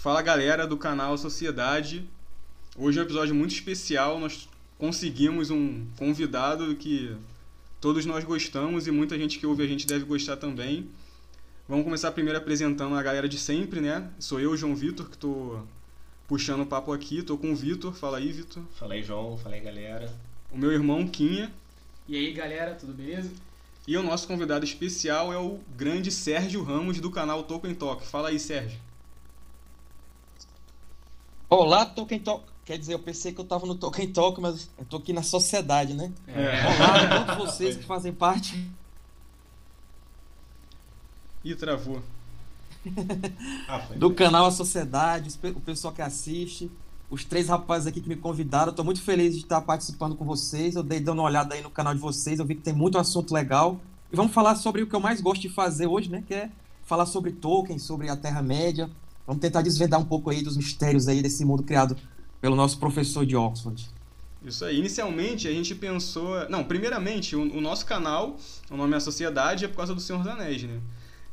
Fala galera do canal Sociedade. Hoje é um episódio muito especial. Nós conseguimos um convidado que todos nós gostamos e muita gente que ouve a gente deve gostar também. Vamos começar primeiro apresentando a galera de sempre, né? Sou eu, João Vitor, que tô puxando o papo aqui. Tô com o Vitor. Fala aí, Vitor. Fala aí, João. Fala aí, galera. O meu irmão, Quinha. E aí, galera, tudo beleza? E o nosso convidado especial é o grande Sérgio Ramos do canal Tolkien Talk. Fala aí, Sérgio. Olá, Tolkien Talk. Quer dizer, eu pensei que eu tava no Tolkien Talk, mas eu tô aqui na sociedade, né? É. Olá a todos vocês que fazem parte Ih, travou. Ah, do canal A Sociedade, o pessoal que assiste, os três rapazes aqui que me convidaram. Eu tô muito feliz de estar participando com vocês. Eu dei dando uma olhada aí no canal de vocês, eu vi que tem muito assunto legal. E vamos falar sobre o que eu mais gosto de fazer hoje, né? Que é falar sobre Tolkien, sobre a Terra-média. Vamos tentar desvendar um pouco aí dos mistérios aí desse mundo criado pelo nosso professor de Oxford. Isso aí. Inicialmente a gente pensou. Não, primeiramente, o, o nosso canal, o nome é a Sociedade, é por causa do Senhor dos Anéis, né?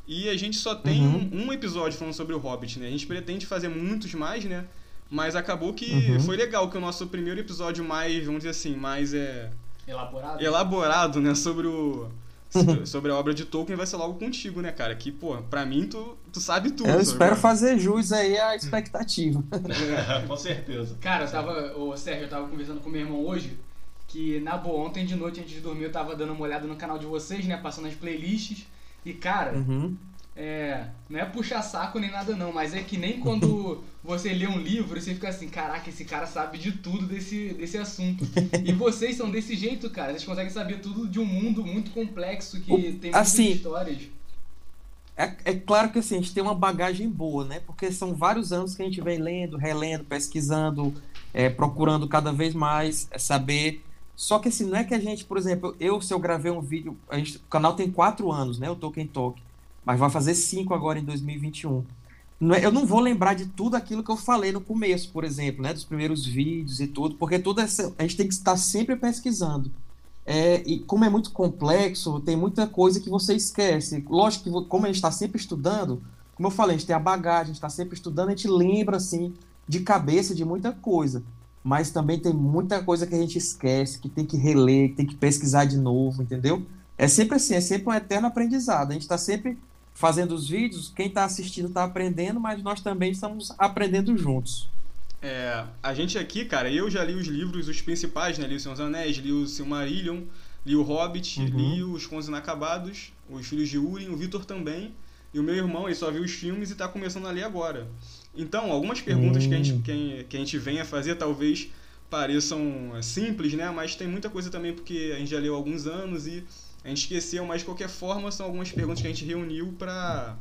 E a gente só tem Uhum. um, um episódio falando sobre o Hobbit, né? A gente pretende fazer muitos mais, né? Mas acabou que Uhum. foi legal que o nosso primeiro episódio mais, vamos dizer assim, mais é, Elaborado? elaborado, né? Sobre o. so- Sobre a obra de Tolkien vai ser logo contigo, né, cara? Que, pô, pra mim tu, tu sabe tudo. Eu espero fazer jus aí à expectativa. Com certeza. Cara, eu tava. Ô, Sérgio, eu tava conversando com meu irmão hoje. Que na boa, ontem de noite antes de dormir eu tava dando uma olhada no canal de vocês, né? Passando as playlists. E, cara, Uhum. É. Não é puxar saco nem nada não, mas é que nem quando você lê um livro você fica assim, caraca, esse cara sabe de tudo desse, desse assunto. E vocês são desse jeito, cara. Vocês conseguem saber tudo de um mundo muito complexo que O- tem muitas assim, histórias. É, é claro que assim, a gente tem uma bagagem boa, né? Porque são vários anos que a gente vem lendo, relendo, pesquisando, é, procurando cada vez mais é, saber. Só que assim, não é que a gente, por exemplo, eu, se eu gravei um vídeo, a gente, o canal tem quatro anos, né? O Tolkien Talk, mas vai fazer cinco agora em 2021. Não é- eu não vou lembrar de tudo aquilo que eu falei no começo, por exemplo, né? Dos primeiros vídeos e tudo, porque tudo essa, a gente tem que estar sempre pesquisando. É, e como é muito complexo, tem muita coisa que você esquece. Lógico que, como a gente está sempre estudando, como eu falei, a gente tem a bagagem, a gente está sempre estudando, a gente lembra, assim, de cabeça de muita coisa. Mas também tem muita coisa que a gente esquece, que tem que reler, que tem que pesquisar de novo, entendeu? É sempre assim, é sempre um eterno aprendizado. A gente está sempre fazendo os vídeos, quem está assistindo está aprendendo, mas nós também estamos aprendendo juntos. É, a gente aqui, cara, eu já li os livros, os principais, né? Li o Senhor dos Anéis, li o Silmarillion, li o Hobbit, Uhum. li os Contos Inacabados, os Filhos de Urim, o Vitor também. E o meu irmão, ele só viu os filmes e tá começando a ler agora. Então, algumas perguntas que, a gente, Hum. que, que a gente vem a fazer talvez pareçam é, simples, né? Mas tem muita coisa também porque a gente já leu há alguns anos e a gente esqueceu, mas de qualquer forma são algumas perguntas que a gente reuniu pra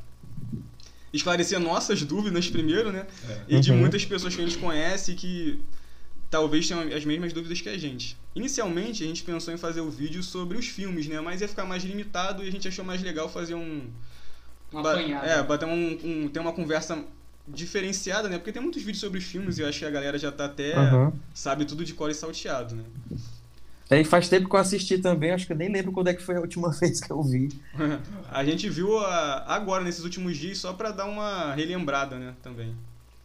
esclarecer nossas dúvidas primeiro, né? É. e de Uhum. muitas pessoas que a gente conhece que talvez tenham as mesmas dúvidas que a gente. Inicialmente a gente pensou em fazer o vídeo sobre os filmes, né? Mas ia ficar mais limitado e a gente achou mais legal fazer um. Uma ba- apanhada. É, bater um, um- ter uma conversa diferenciada, né? Porque tem muitos vídeos sobre os filmes e eu acho que a galera já tá até. Uhum. sabe tudo de cor e salteado, né? É, faz tempo que eu assisti também, acho que eu nem lembro quando é que foi a última vez que eu vi. a gente viu a- agora, nesses últimos dias, só pra dar uma relembrada, né? Também.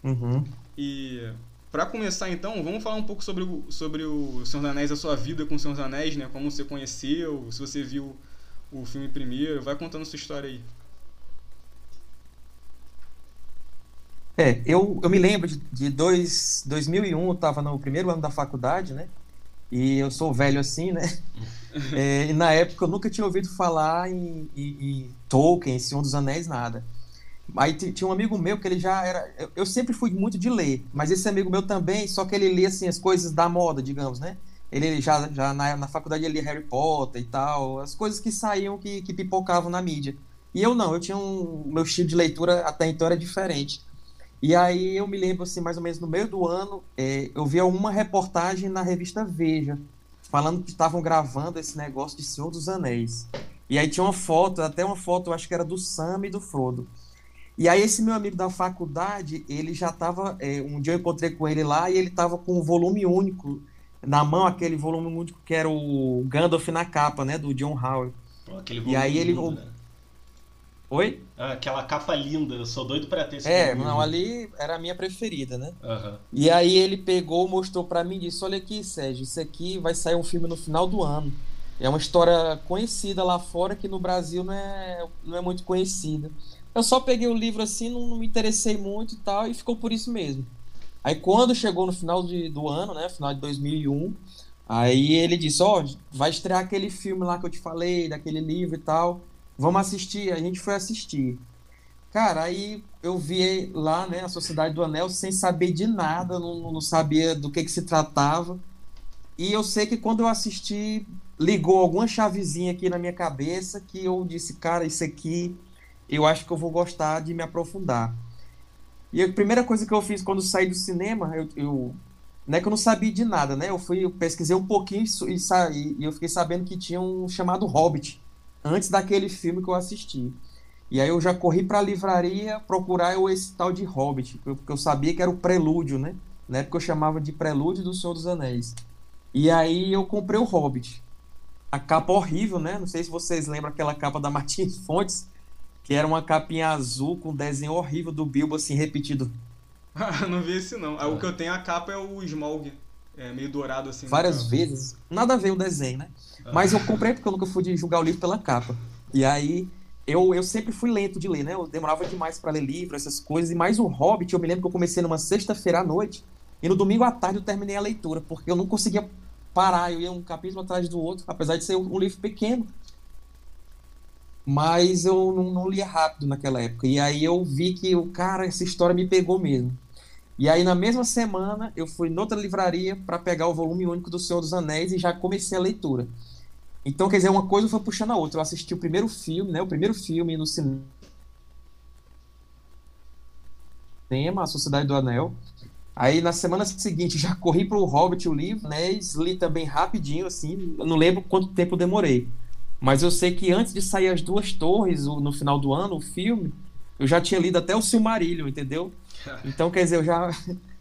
Uhum. E pra começar então, vamos falar um pouco sobre o, sobre o Senhor dos Anéis, a sua vida com o Senhor dos Anéis, né? Como você conheceu, se você viu o filme primeiro, vai contando sua história aí. É, eu, eu me lembro de, de dois, 2001, eu estava no primeiro ano da faculdade, né? E eu sou velho assim, né? É, e na época eu nunca tinha ouvido falar em, em- em Tolkien, Senhor dos Anéis, nada. Aí ti- tinha um amigo meu que ele já era. eu- Eu sempre fui muito de ler, mas esse amigo meu também, só que ele lia assim, as coisas da moda, digamos, né? Ele já, já na, na faculdade ele lia Harry Potter e tal, as coisas que saíam, que, que pipocavam na mídia. E eu não, eu tinha um. Meu estilo de leitura até então era diferente. E aí eu me lembro, assim, mais ou menos no meio do ano, é, eu vi uma reportagem na revista Veja, falando que estavam gravando esse negócio de Senhor dos Anéis. E aí tinha uma foto, até uma foto, eu acho que era do Sam e do Frodo. E aí esse meu amigo da faculdade, ele já estava, um dia eu encontrei com ele lá e ele estava com um volume único na mão, aquele volume único que era o Gandalf na capa, né, do John Howard. Aquele E aí volume ele- lindo, né? Oi? Ah, aquela capa linda, eu sou doido pra ter esse É, não, ali era a minha preferida, né? Aham. E aí ele pegou, mostrou pra mim e disse: Olha aqui, Sérgio, isso aqui vai sair um filme no final do ano. É uma história conhecida lá fora que no Brasil não é, não é muito conhecida. Eu só peguei o livro assim, não, não me interessei muito e tal, e ficou por isso mesmo. Aí quando chegou no final de, do ano, né, final de 2001, aí ele disse: Ó, vai estrear aquele filme lá que eu te falei, daquele livro e tal. Vamos assistir. A gente foi assistir. Cara, aí eu vi lá, né, a Sociedade do Anel sem saber de nada, não, não sabia do que que se tratava. E eu sei que quando eu assisti, ligou alguma chavezinha aqui na minha cabeça que eu disse, cara, isso aqui eu acho que eu vou gostar de me aprofundar. E a primeira coisa que eu fiz quando saí do cinema, eu, eu não é que eu não sabia de nada, né? Eu fui, eu pesquisei um pouquinho e, sa- e eu fiquei sabendo que tinha um chamado Hobbit, antes daquele filme que eu assisti. E aí eu já corri para a livraria procurar o- esse tal de Hobbit, porque eu sabia que era o prelúdio, né? Na época eu chamava de prelúdio do Senhor dos Anéis. E aí eu comprei o Hobbit. A capa horrível, né? Não sei se vocês lembram aquela capa da Martins Fontes, que era uma capinha azul com um desenho horrível do Bilbo assim repetido Ah, não vi esse não. Ah, O que eu tenho a capa é o Smaug. É meio dourado assim. na várias vezes. Nada a ver o desenho, né? Mas eu comprei porque eu nunca fui de julgar o livro pela capa. E aí eu, eu sempre fui lento de ler, né? Eu demorava demais para ler livro, essas coisas. E mais o Hobbit, eu me lembro que eu comecei numa sexta-feira à noite e no domingo à tarde eu terminei a leitura, porque eu não conseguia parar, eu ia um capítulo atrás do outro, apesar de ser um livro pequeno. Mas eu não, não lia rápido naquela época. E aí eu vi que, o cara, essa história me pegou mesmo. E aí, na mesma semana, eu fui noutra livraria para pegar o volume único do Senhor dos Anéis e já comecei a leitura. Então, quer dizer, uma coisa foi puxando a outra. Eu assisti o primeiro filme, né? O primeiro filme no cinema, A Sociedade do Anel. Aí, na semana seguinte, já corri pro Hobbit, o livro, né? Li também rapidinho, assim. Eu não lembro quanto tempo demorei. Mas eu sei que antes de sair As Duas Torres, o- no final do ano, o filme, eu já tinha lido até o Silmarillion, entendeu? Então, quer dizer, eu já,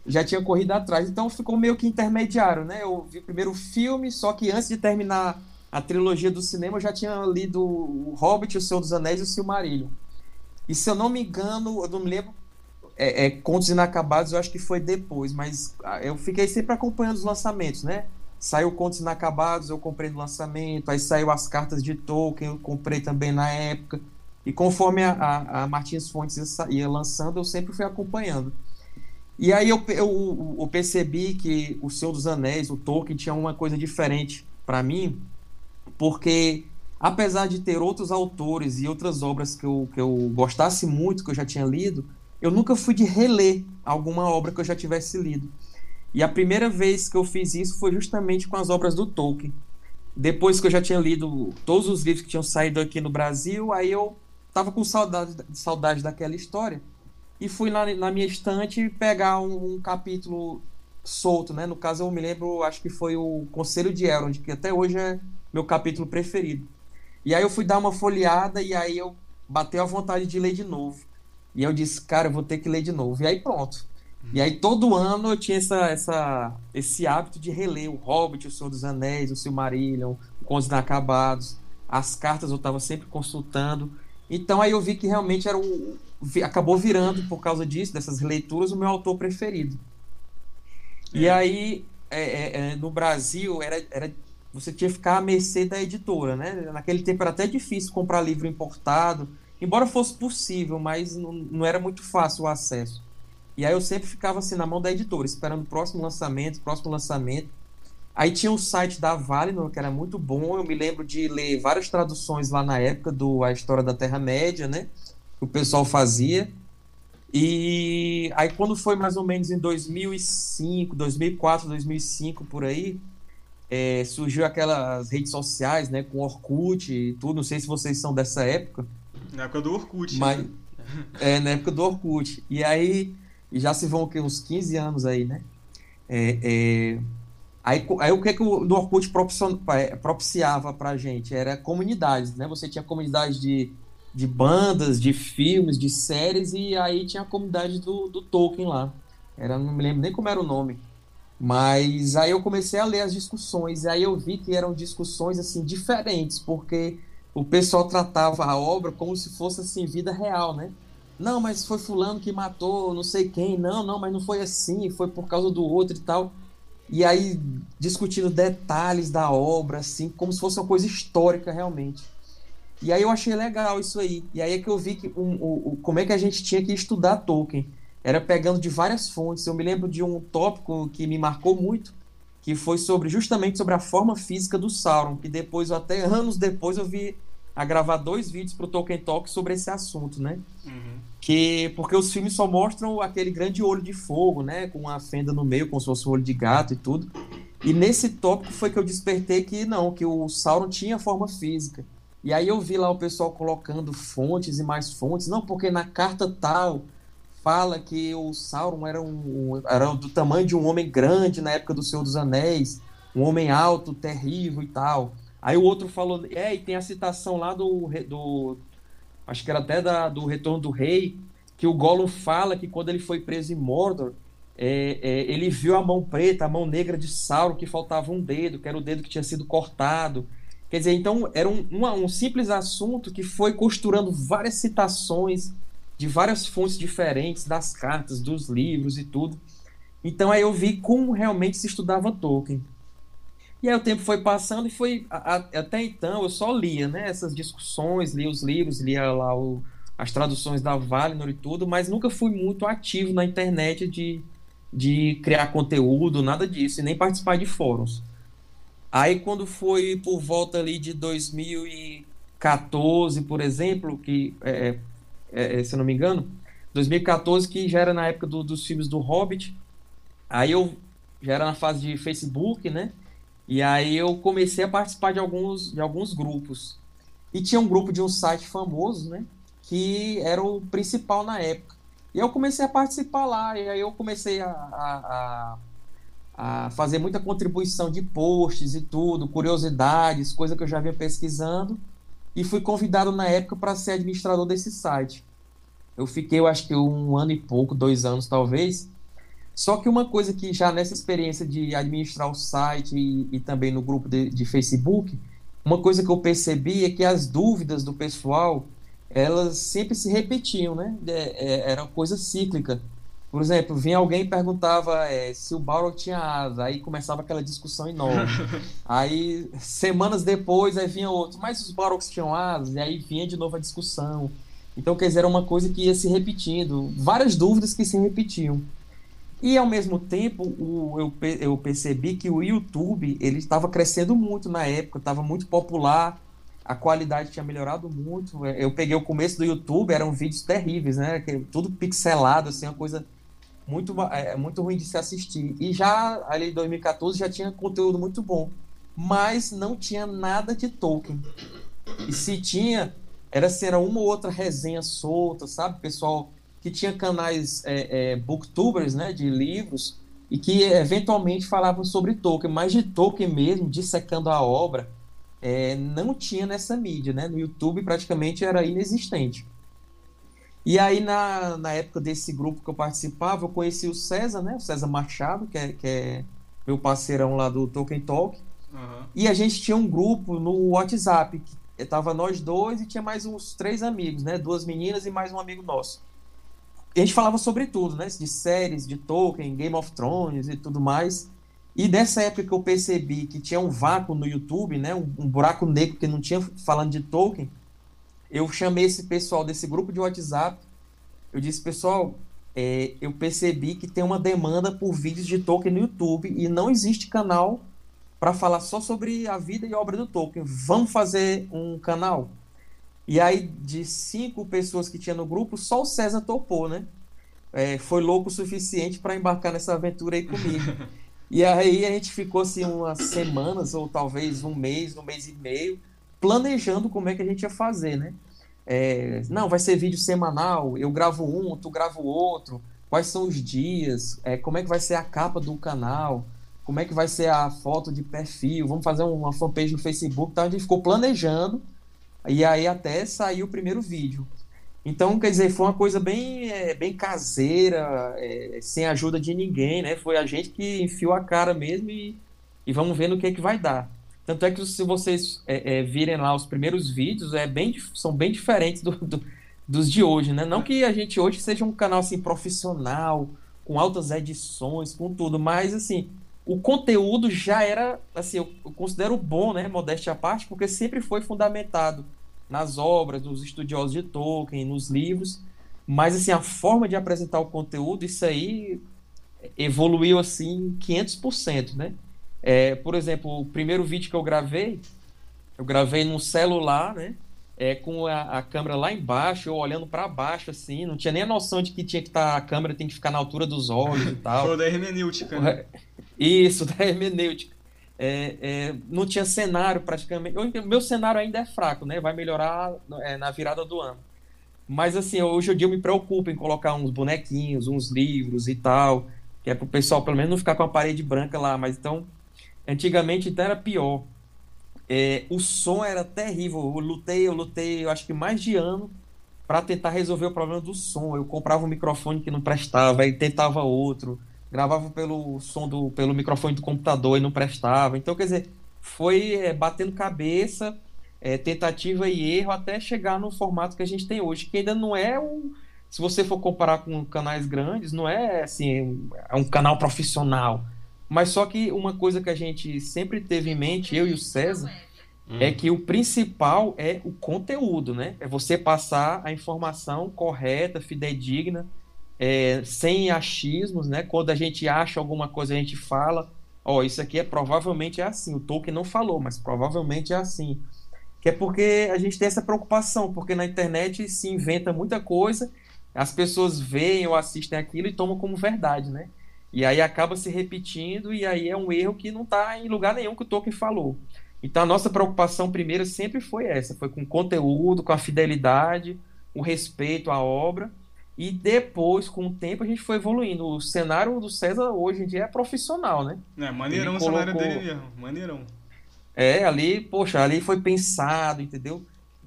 já tinha corrido atrás. Então ficou meio que intermediário, né? Eu vi primeiro o filme, só que antes de terminar a trilogia do cinema, eu já tinha lido o Hobbit, o Senhor dos Anéis e o Silmarillion. E se eu não me engano, eu não me lembro, é, é, Contos Inacabados eu acho que foi depois, mas ah, eu fiquei sempre acompanhando os lançamentos, né? Saiu Contos Inacabados, eu comprei no lançamento, aí saiu as cartas de Tolkien, eu comprei também na época. E conforme a, a, a Martins Fontes ia, lançando, eu sempre fui acompanhando. E aí eu, eu, eu percebi que o Senhor dos Anéis, o Tolkien, tinha uma coisa diferente para mim, porque apesar de ter outros autores e outras obras que eu, que eu gostasse muito, que eu já tinha lido, eu nunca fui de reler alguma obra que eu já tivesse lido. E a primeira vez que eu fiz isso foi justamente com as obras do Tolkien. Depois que eu já tinha lido todos os livros que tinham saído aqui no Brasil, aí eu tava com saudade, saudade daquela história e fui na, na minha estante pegar um, um capítulo solto, né? No caso, eu me lembro, acho que foi o Conselho de Elrond, que até hoje é meu capítulo preferido. E aí eu fui dar uma folheada e aí eu bateu a vontade de ler de novo. E eu disse, cara, eu vou ter que ler de novo. E aí pronto. E aí todo ano eu tinha essa, essa, esse hábito de reler o Hobbit, o Senhor dos Anéis, o Silmarillion, o Contos Inacabados. As cartas eu estava sempre consultando. Então aí eu vi que realmente era o, acabou virando, por causa disso, dessas releituras, o meu autor preferido. E aí, é, é, é, no Brasil, era, era, você tinha que ficar à mercê da editora, né? Naquele tempo era até difícil comprar livro importado, embora fosse possível, mas não, não era muito fácil o acesso. E aí eu sempre ficava assim na mão da editora, esperando o próximo lançamento, próximo lançamento. Aí tinha o site da Valinor, que era muito bom. Eu me lembro de ler várias traduções lá na época do A História da Terra-média, né? Que o pessoal fazia. E aí quando foi mais ou menos em 2005, 2004, 2005, por aí, é, surgiu aquelas redes sociais, né? Com Orkut e tudo. Não sei se vocês são dessa época. Na época do Orkut. Mas, né? é, na época do Orkut. E aí, já se vão o quê? uns 15 anos aí, né? É, é, aí, aí o que, que o do Orkut é, propiciava pra gente? Era comunidades, né? Você tinha comunidades de, de bandas, de filmes, de séries, e aí tinha a comunidade do, do Tolkien lá. Era, não me lembro nem como era o nome. Mas aí eu comecei a ler as discussões, e aí eu vi que eram discussões assim diferentes, porque o pessoal tratava a obra como se fosse assim, vida real, né? Não, mas foi fulano que matou não sei quem. Não, não, mas não foi assim, foi por causa do outro e tal. E aí discutindo detalhes da obra, assim, como se fosse uma coisa histórica realmente. E aí eu achei legal isso aí. E aí é que eu vi que um, como é que a gente tinha que estudar Tolkien. Era pegando de várias fontes. Eu me lembro de um tópico que me marcou muito, que foi sobre justamente sobre a forma física do Sauron, que depois, até anos depois, eu vi a gravar dois vídeos para o Tolkien Talk sobre esse assunto, né? Uhum. Que, porque os filmes só mostram aquele grande olho de fogo, né? Com a fenda no meio, como se fosse um olho de gato e tudo. E nesse tópico foi que eu despertei que não, que o Sauron tinha forma física. E aí eu vi lá o pessoal colocando fontes e mais fontes. Não, porque na carta tal fala que o Sauron era, um, era do tamanho de um homem grande na época do Senhor dos Anéis, um homem alto, terrível e tal. Aí o outro falou, é, e tem a citação lá do, do acho que era até da, do Retorno do Rei, que o Gollum fala que quando ele foi preso em Mordor, é, é, ele viu a mão preta, a mão negra de Sauron, que faltava um dedo, que era o dedo que tinha sido cortado. Quer dizer, então era um, um, um simples assunto que foi costurando várias citações de várias fontes diferentes, das cartas, dos livros e tudo. Então aí eu vi como realmente se estudava Tolkien. E aí o tempo foi passando e foi. A, a, até então eu só lia, né? Essas discussões, lia os livros, lia lá o, as traduções da Valinor e tudo, mas nunca fui muito ativo na internet de, de criar conteúdo, nada disso, e nem participar de fóruns. Aí quando foi por volta ali de 2014, por exemplo, que é, é, é se eu não me engano, 2014 que já era na época do, dos filmes do Hobbit, aí eu já era na fase de Facebook, né? E aí eu comecei a participar de alguns, de alguns grupos. E tinha um grupo de um site famoso, né? Que era o principal na época. E eu comecei a participar lá. E aí eu comecei a, a, a, a fazer muita contribuição de posts e tudo, curiosidades, coisa que eu já vinha pesquisando. E fui convidado na época para ser administrador desse site. Eu fiquei, eu acho que um ano e pouco, dois anos talvez. Só que uma coisa que já nessa experiência de administrar o site e, e também no grupo de, de, Facebook, uma coisa que eu percebi é que as dúvidas do pessoal elas sempre se repetiam, né? É, é, era uma coisa cíclica. Por exemplo, vinha alguém e perguntava é, se o Balrog tinha asa, aí começava aquela discussão enorme. aí, semanas depois, aí vinha outro, mas os Balrogs tinham asas, e aí vinha de novo a discussão. Então, quer dizer, era uma coisa que ia se repetindo, várias dúvidas que se repetiam. E ao mesmo tempo, o, eu, eu percebi que o YouTube ele estava crescendo muito na época, estava muito popular, a qualidade tinha melhorado muito. Eu peguei o começo do YouTube, eram vídeos terríveis, né? Tudo pixelado, assim, uma coisa muito, é, muito ruim de se assistir. E já ali em 2014 já tinha conteúdo muito bom, mas não tinha nada de Tolkien. E se tinha, era, assim, era uma ou outra resenha solta, sabe? Pessoal que tinha canais é, é, booktubers, né, de livros, e que eventualmente falavam sobre Tolkien, mas de Tolkien mesmo, dissecando a obra, é, não tinha nessa mídia, né? No YouTube praticamente era inexistente. E aí, na, na época desse grupo que eu participava, eu conheci o César, né? O César Machado, que é, que é meu parceirão lá do Tolkien Talk. Uhum. E a gente tinha um grupo no WhatsApp, que tava nós dois e tinha mais uns três amigos, né? Duas meninas e mais um amigo nosso a gente falava sobre tudo, né? De séries, de Tolkien, Game of Thrones e tudo mais. E dessa época que eu percebi que tinha um vácuo no YouTube, né? Um, um buraco negro que não tinha falando de Tolkien, eu chamei esse pessoal desse grupo de WhatsApp. Eu disse, pessoal, é, eu percebi que tem uma demanda por vídeos de Tolkien no YouTube e não existe canal para falar só sobre a vida e obra do Tolkien. Vamos fazer um canal? E aí, de cinco pessoas que tinha no grupo, só o César topou, né? É, foi louco o suficiente para embarcar nessa aventura aí comigo. e aí a gente ficou assim umas semanas, ou talvez um mês, um mês e meio, planejando como é que a gente ia fazer, né? É, não, vai ser vídeo semanal, eu gravo um, tu grava o outro, quais são os dias, é, como é que vai ser a capa do canal, como é que vai ser a foto de perfil, vamos fazer uma fanpage no Facebook, tá? a gente ficou planejando e aí até saiu o primeiro vídeo. Então, quer dizer, foi uma coisa bem, é, bem caseira, é, sem ajuda de ninguém, né? Foi a gente que enfiou a cara mesmo e, e vamos ver no que, é que vai dar. Tanto é que se vocês é, é, virem lá os primeiros vídeos, é bem, são bem diferentes do, do, dos de hoje, né? Não que a gente hoje seja um canal assim profissional, com altas edições, com tudo, mas assim, o conteúdo já era, assim, eu, eu considero bom, né, modéstia à parte, porque sempre foi fundamentado nas obras dos estudiosos de Tolkien, nos livros, mas assim, a forma de apresentar o conteúdo, isso aí evoluiu assim 500%, né? É, por exemplo, o primeiro vídeo que eu gravei, eu gravei num celular, né? É, com a, a câmera lá embaixo, eu olhando para baixo, assim, não tinha nem a noção de que tinha que estar, tá, a câmera tem que ficar na altura dos olhos e tal. Foi da hermenêutica, né? Isso, da hermenêutica. É, é, não tinha cenário praticamente. O meu cenário ainda é fraco, né? Vai melhorar é, na virada do ano. Mas assim, hoje em dia eu me preocupo em colocar uns bonequinhos, uns livros e tal, que é pro pessoal pelo menos não ficar com a parede branca lá. Mas então, antigamente então era pior. É, o som era terrível. Eu lutei, eu lutei, eu acho que mais de ano para tentar resolver o problema do som. Eu comprava um microfone que não prestava, e tentava outro, gravava pelo som do pelo microfone do computador e não prestava. Então, quer dizer, foi é, batendo cabeça, é, tentativa e erro até chegar no formato que a gente tem hoje, que ainda não é um se você for comparar com canais grandes, não é assim, é um canal profissional. Mas só que uma coisa que a gente sempre teve em mente, eu e o César, hum. é que o principal é o conteúdo, né? É você passar a informação correta, fidedigna, é, sem achismos, né? Quando a gente acha alguma coisa, a gente fala, ó, oh, isso aqui é provavelmente é assim. O Tolkien não falou, mas provavelmente é assim. Que é porque a gente tem essa preocupação, porque na internet se inventa muita coisa, as pessoas veem ou assistem aquilo e tomam como verdade, né? E aí acaba se repetindo, e aí é um erro que não está em lugar nenhum que o Tolkien falou. Então a nossa preocupação primeira sempre foi essa, foi com o conteúdo, com a fidelidade, o respeito à obra, e depois, com o tempo, a gente foi evoluindo. O cenário do César hoje em dia é profissional, né? É, maneirão colocou... o cenário dele mesmo, maneirão. É, ali, poxa, ali foi pensado, entendeu?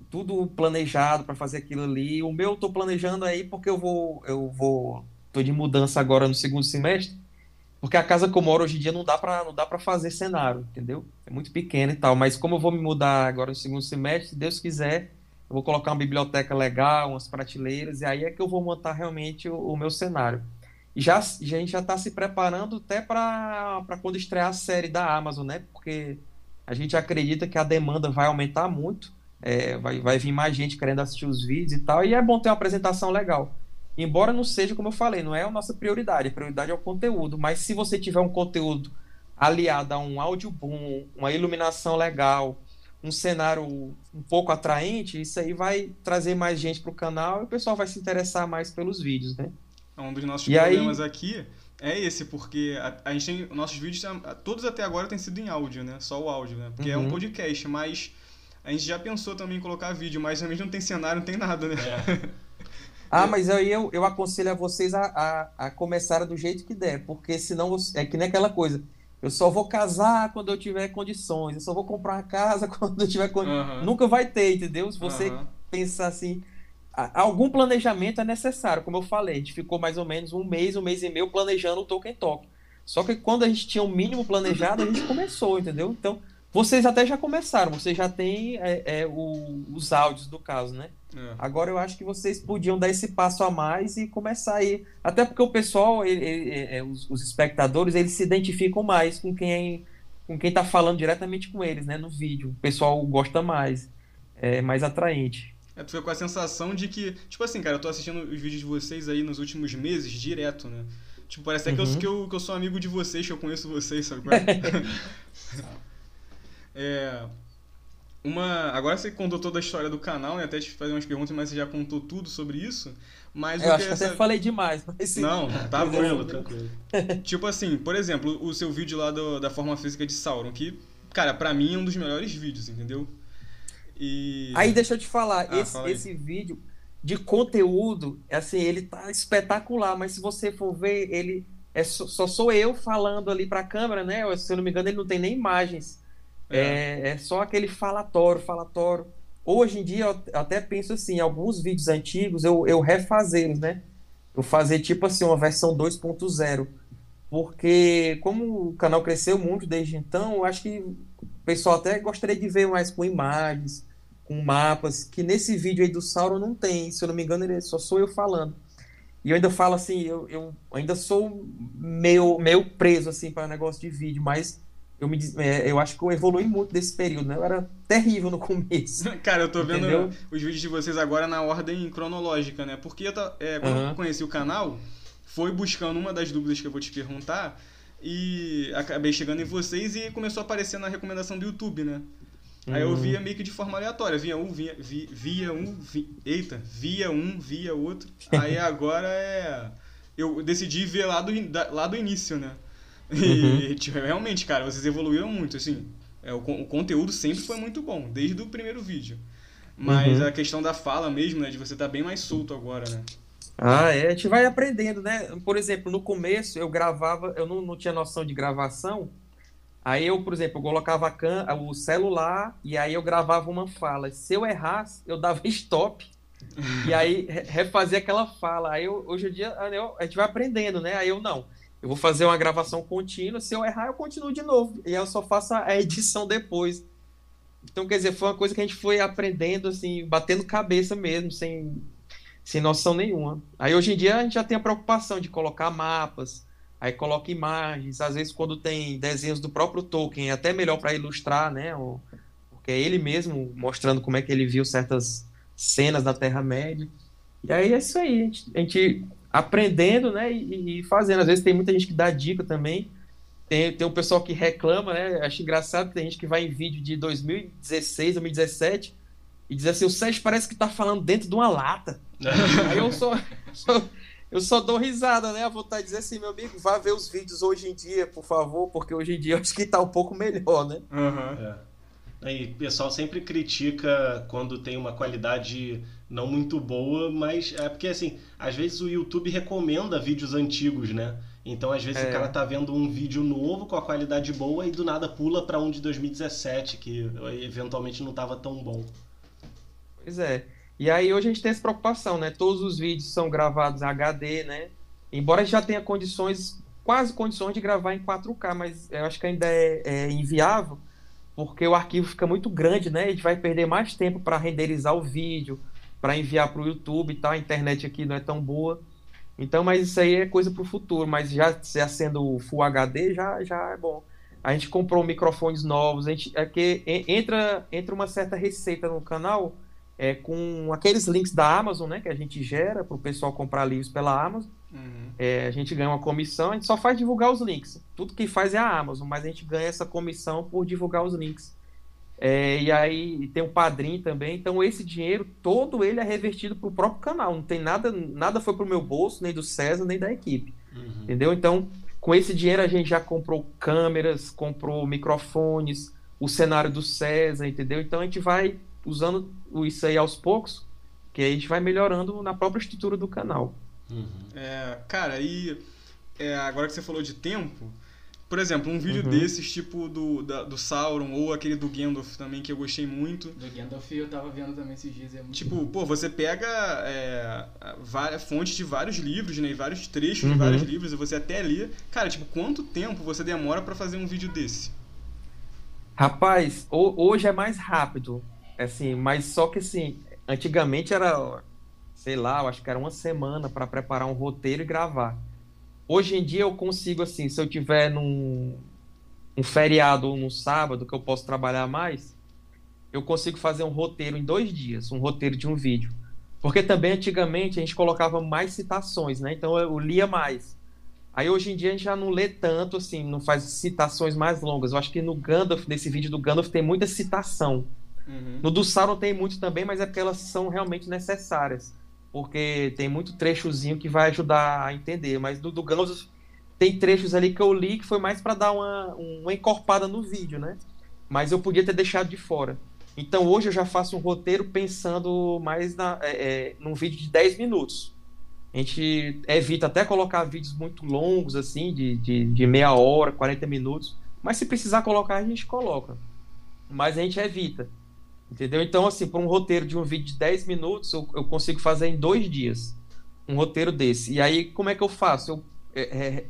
Tudo planejado para fazer aquilo ali. O meu eu tô planejando aí porque eu vou eu vou tô de mudança agora no segundo semestre, porque a casa que eu moro hoje em dia não dá para não dá para fazer cenário, entendeu? É muito pequena e tal, mas como eu vou me mudar agora no segundo semestre, se Deus quiser, eu vou colocar uma biblioteca legal, umas prateleiras e aí é que eu vou montar realmente o, o meu cenário. E já, a gente já está se preparando até para quando estrear a série da Amazon, né? Porque a gente acredita que a demanda vai aumentar muito, é, vai, vai vir mais gente querendo assistir os vídeos e tal, e é bom ter uma apresentação legal. Embora não seja, como eu falei, não é a nossa prioridade, a prioridade é o conteúdo. Mas se você tiver um conteúdo aliado a um áudio bom, uma iluminação legal, um cenário um pouco atraente, isso aí vai trazer mais gente para o canal e o pessoal vai se interessar mais pelos vídeos, né? Um dos nossos e problemas aí... aqui é esse, porque a, a, gente tem. Nossos vídeos, todos até agora têm sido em áudio, né? Só o áudio, né? Porque uhum. é um uhum. podcast, mas a gente já pensou também em colocar vídeo, mas realmente não tem cenário, não tem nada, né? É. Ah, mas aí eu, eu aconselho a vocês a, a, a começar do jeito que der, porque senão é que nem aquela coisa. Eu só vou casar quando eu tiver condições, eu só vou comprar uma casa quando eu tiver condições. Uhum. Nunca vai ter, entendeu? Se você uhum. pensar assim, algum planejamento é necessário, como eu falei. A gente ficou mais ou menos um mês, um mês e meio planejando o Tolkien Talk. Só que quando a gente tinha o um mínimo planejado, a gente começou, entendeu? Então, vocês até já começaram, vocês já têm é, é, o, os áudios do caso, né? É. Agora eu acho que vocês podiam dar esse passo a mais e começar aí. Até porque o pessoal, ele, ele, é, os, os, espectadores, eles se identificam mais com quem com quem tá falando diretamente com eles, né? No vídeo. O pessoal gosta mais. É mais atraente. É, tu fica com a sensação de que, tipo assim, cara, eu tô assistindo os vídeos de vocês aí nos últimos meses, direto, né? Tipo, parece até uhum. que, eu, que, eu, que eu sou amigo de vocês, que eu conheço vocês, sabe? É, uma, agora você contou toda a história do canal, né? Até te fazer umas perguntas, mas você já contou tudo sobre isso. Mas eu acho que essa... até falei demais. Mas... Não, tá bom. tranquilo. tipo assim, por exemplo, o seu vídeo lá do, da forma física de Sauron, que, cara, pra mim é um dos melhores vídeos, entendeu? E... Aí deixa eu te falar, ah, esse, fala esse vídeo de conteúdo, assim, ele tá espetacular, mas se você for ver, ele é só, só sou eu falando ali pra câmera, né? Se eu não me engano, ele não tem nem imagens. É. é, é só aquele falatório, falatório. Hoje em dia, eu até penso assim, alguns vídeos antigos eu, eu refazê-los, né? Eu fazer tipo assim, uma versão 2.0. Porque, como o canal cresceu muito desde então, eu acho que o pessoal até gostaria de ver mais com imagens, com mapas, que nesse vídeo aí do Sauron não tem, se eu não me engano, ele só sou eu falando. E eu ainda falo assim, eu, eu ainda sou meio, meio preso assim para negócio de vídeo, mas eu, me, é, eu acho que eu evolui muito desse período, né? Eu era terrível no começo. Cara, eu tô vendo Entendeu? os vídeos de vocês agora na ordem cronológica, né? Porque eu é, quando Aham. eu conheci o canal, foi buscando uma das dúvidas que eu vou te perguntar e acabei chegando em vocês e começou a aparecer na recomendação do YouTube, né? Aí eu Uhum. via meio que de forma aleatória, via um, via, vi- via um, vi- eita, via um, via outro. Aí agora é. Eu decidi ver lá do, lá do início, né? E tipo, realmente, cara, vocês evoluíram muito, assim. É, o, o conteúdo sempre foi muito bom, desde o primeiro vídeo. Mas Uhum. a questão da fala mesmo, né? De você estar bem mais solto agora, né? Ah, é, a gente vai aprendendo, né? Por exemplo, no começo eu gravava, eu não, não tinha noção de gravação. Aí eu, por exemplo, eu colocava a can, o celular e aí eu gravava uma fala. Se eu errasse, eu dava stop e aí re- refazia aquela fala. Aí eu- hoje em dia eu- a gente vai aprendendo, né? Aí eu não. Eu vou fazer uma gravação contínua. Se eu errar, eu continuo de novo. E eu só faço a edição depois. Então, quer dizer, foi uma coisa que a gente foi aprendendo, assim, batendo cabeça mesmo, sem, sem noção nenhuma. Aí hoje em dia a gente já tem a preocupação de colocar mapas, aí coloca imagens, às vezes quando tem desenhos do próprio Tolkien, é até melhor para ilustrar, né? o- Porque é ele mesmo mostrando como é que ele viu certas cenas da Terra-média. E aí é isso aí, a gente, a gente aprendendo, né? E, e fazendo. Às vezes tem muita gente que dá dica também. Tem, tem um pessoal que reclama, né? Acho engraçado, tem gente que vai em vídeo de 2016, 2017 e diz assim, o Sérgio parece que tá falando dentro de uma lata. Aí eu só, só- eu só dou risada, né? A vontade de dizer assim, meu amigo, vá ver os vídeos hoje em dia, por favor, porque hoje em dia eu acho que tá um pouco melhor, né? Aham. É. E o pessoal sempre critica quando tem uma qualidade não muito boa, mas é porque assim, às vezes o YouTube recomenda vídeos antigos, né? Então às vezes É. o cara tá vendo um vídeo novo com a qualidade boa e do nada pula pra um de 2017 que eventualmente não tava tão bom. Pois é. E aí hoje a gente tem essa preocupação, né? Todos os vídeos são gravados em HD, né? Embora já tenha condições, quase condições de gravar em 4K, mas eu acho que ainda é, é inviável, porque o arquivo fica muito grande, né? A gente vai perder mais tempo para renderizar o vídeo, para enviar para o YouTube tal. A internet aqui não é tão boa. Então, mas isso aí é coisa para o futuro. Mas já, já sendo Full HD, já, já é bom. A gente comprou microfones novos. A gente, é que en- entra, entra uma certa receita no canal é, com aqueles links da Amazon, né? Que a gente gera para o pessoal comprar livros pela Amazon. Uhum. É, a gente ganha uma comissão, a gente só faz divulgar os links. Tudo que faz é a Amazon, mas a gente ganha essa comissão por divulgar os links. É, e aí tem o padrinho também, então esse dinheiro todo ele é revertido para o próprio canal. Não tem nada, nada foi para o meu bolso, nem do César, nem da equipe. Uhum. Entendeu? Então, com esse dinheiro a gente já comprou câmeras, comprou microfones, o cenário do César, entendeu? Então a gente vai usando isso aí aos poucos, que a gente vai melhorando na própria estrutura do canal. Uhum. É, cara, e é, agora que você falou de tempo, por exemplo, um vídeo Uhum. desses, tipo do, da- do Sauron ou aquele do Gandalf também, que eu gostei muito. Do Gandalf eu tava vendo também esses dias. É muito Tipo, pô, você pega é, várias fontes de vários livros, né? E vários trechos Uhum. de vários livros, e você até lê. Cara, tipo, quanto tempo você demora pra fazer um vídeo desse? Rapaz, ho- hoje é mais rápido, assim, mas só que assim, antigamente era, sei lá, eu acho que era uma semana para preparar um roteiro e gravar. Hoje em dia eu consigo, assim, se eu tiver num um feriado ou num sábado que eu posso trabalhar mais, eu consigo fazer um roteiro em dois dias, um roteiro de um vídeo. Porque também antigamente a gente colocava mais citações, né? Então eu lia mais. Aí hoje em dia a gente já não lê tanto, assim, não faz citações mais longas. Eu acho que no Gandalf, nesse vídeo do Gandalf, tem muita citação. Uhum. No do Sauron tem muito também, mas é porque elas são realmente necessárias. Porque tem muito trechozinho que vai ajudar a entender. Mas do, do tem trechos ali que eu li que foi mais para dar uma, uma encorpada no vídeo, né? Mas eu podia ter deixado de fora. Então hoje eu já faço um roteiro pensando mais na, é, é, num vídeo de 10 minutos. A gente evita até colocar vídeos muito longos, assim, de, de, de meia hora, 40 minutos. Mas se precisar colocar, a gente coloca. Mas a gente evita. Entendeu? Então, assim, para um roteiro de um vídeo de 10 minutos, eu, eu consigo fazer em dois dias. Um roteiro desse. E aí, como é que eu faço? Eu, é, é,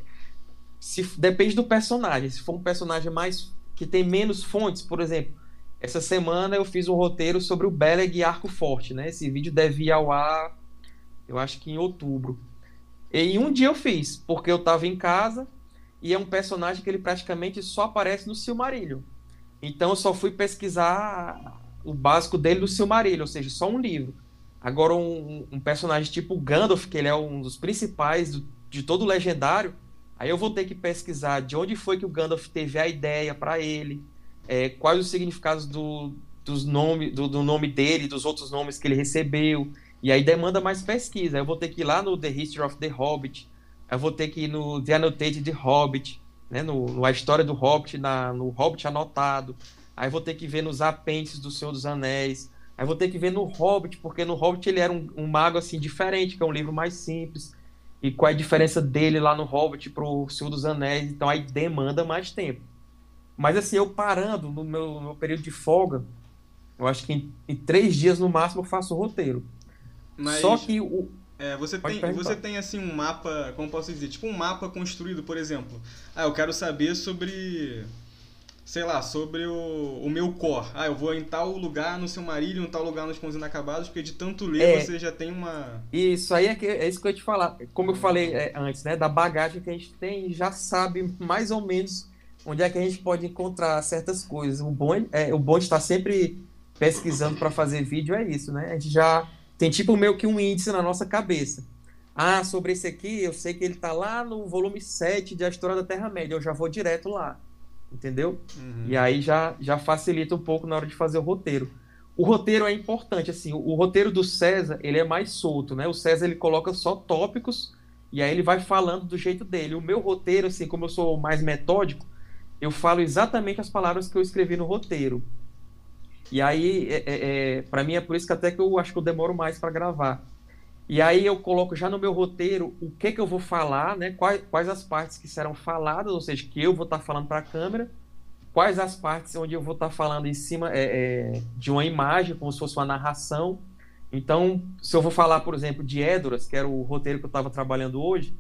se, depende do personagem. Se for um personagem mais que tem menos fontes, por exemplo, essa semana eu fiz um roteiro sobre o Beleg e Arco Forte, né? Esse vídeo deve ir ao ar, eu acho que em outubro. E em um dia eu fiz, porque eu estava em casa e é um personagem que ele praticamente só aparece no Silmarillion. Então eu só fui pesquisar o básico dele do Silmarillion, ou seja, só um livro. Agora um, um personagem tipo Gandalf, que ele é um dos principais do, de todo o Legendário, aí eu vou ter que pesquisar de onde foi que o Gandalf teve a ideia para ele, é, quais os significados do, dos nome, do, do, nome dele, dos outros nomes que ele recebeu. E aí demanda mais pesquisa. Eu vou ter que ir lá no The History of the Hobbit, eu vou ter que ir no The Annotated Hobbit, né, no, no A História do Hobbit, na, no Hobbit Anotado. Aí vou ter que ver nos apêndices do Senhor dos Anéis. Aí vou ter que ver no Hobbit, porque no Hobbit ele era um, um mago assim diferente, que é um livro mais simples. E qual é a diferença dele lá no Hobbit pro Senhor dos Anéis? Então aí demanda mais tempo. Mas assim, eu parando no meu, meu período de folga, eu acho que em, em, três dias no máximo eu faço o roteiro. Mas, Só que o. É, você tem, você tem assim um mapa, como posso dizer, tipo um mapa construído, por exemplo. Ah, eu quero saber sobre sei lá, sobre o, o meu core. Ah, eu vou em tal lugar no seu marido, em tal lugar nos Pontos Inacabados, porque de tanto ler é, você já tem uma. Isso aí é, que, é isso que eu ia te falar. Como eu falei é, antes, né? Da bagagem que a gente tem, já sabe mais ou menos onde é que a gente pode encontrar certas coisas. O bom é, o bom de estar sempre pesquisando para fazer vídeo é isso, né? A gente já tem tipo meio que um índice na nossa cabeça. Ah, sobre esse aqui, eu sei que ele está lá no volume 7 de A História da Terra-média, eu já vou direto lá. Entendeu? Uhum. E aí já, já facilita um pouco na hora de fazer o roteiro. O roteiro é importante, assim, o, o roteiro do César, ele é mais solto, né? O César, ele coloca só tópicos e aí ele vai falando do jeito dele. O meu roteiro, assim, como eu sou mais metódico, eu falo exatamente as palavras que eu escrevi no roteiro. E aí, é, é, é para mim, é por isso que até que eu acho que eu demoro mais para gravar. E aí eu coloco já no meu roteiro o que que eu vou falar, né? Quais, quais as partes que serão faladas, ou seja, que eu vou estar tá falando para a câmera, quais as partes onde eu vou estar tá falando em cima é, é, de uma imagem, como se fosse uma narração. Então, se eu vou falar, por exemplo, de Édoras, que era o roteiro que eu estava trabalhando hoje,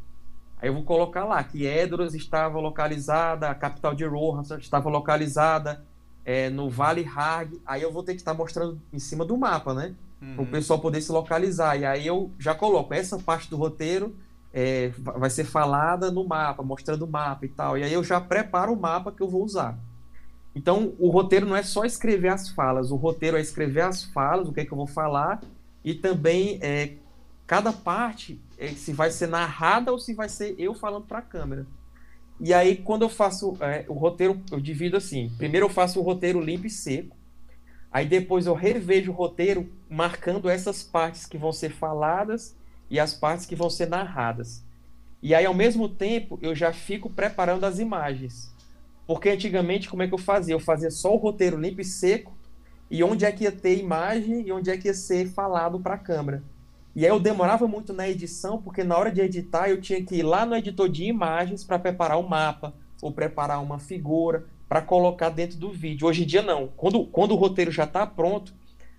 aí eu vou colocar lá que Édoras estava localizada, a capital de Rohan estava localizada é, no Vale Hag, aí eu vou ter que estar tá mostrando em cima do mapa, né? Uhum. para o pessoal poder se localizar. E aí eu já coloco essa parte do roteiro é, vai ser falada no mapa, mostrando o mapa e tal. E aí eu já preparo o mapa que eu vou usar. Então, o roteiro não é só escrever as falas, o roteiro é escrever as falas, o que é que eu vou falar, e também é, cada parte, é, se vai ser narrada ou se vai ser eu falando para a câmera. E aí, quando eu faço é, o roteiro, eu divido assim: primeiro eu faço o roteiro limpo e seco, Aí depois eu revejo o roteiro marcando essas partes que vão ser faladas e as partes que vão ser narradas. E aí, ao mesmo tempo, eu já fico preparando as imagens. Porque antigamente, como é que eu fazia? Eu fazia só o roteiro limpo e seco, e onde é que ia ter imagem e onde é que ia ser falado para a câmera. E aí eu demorava muito na edição, porque na hora de editar eu tinha que ir lá no editor de imagens para preparar o mapa, ou preparar uma figura, para colocar dentro do vídeo. Hoje em dia não. Quando, quando o roteiro já está pronto,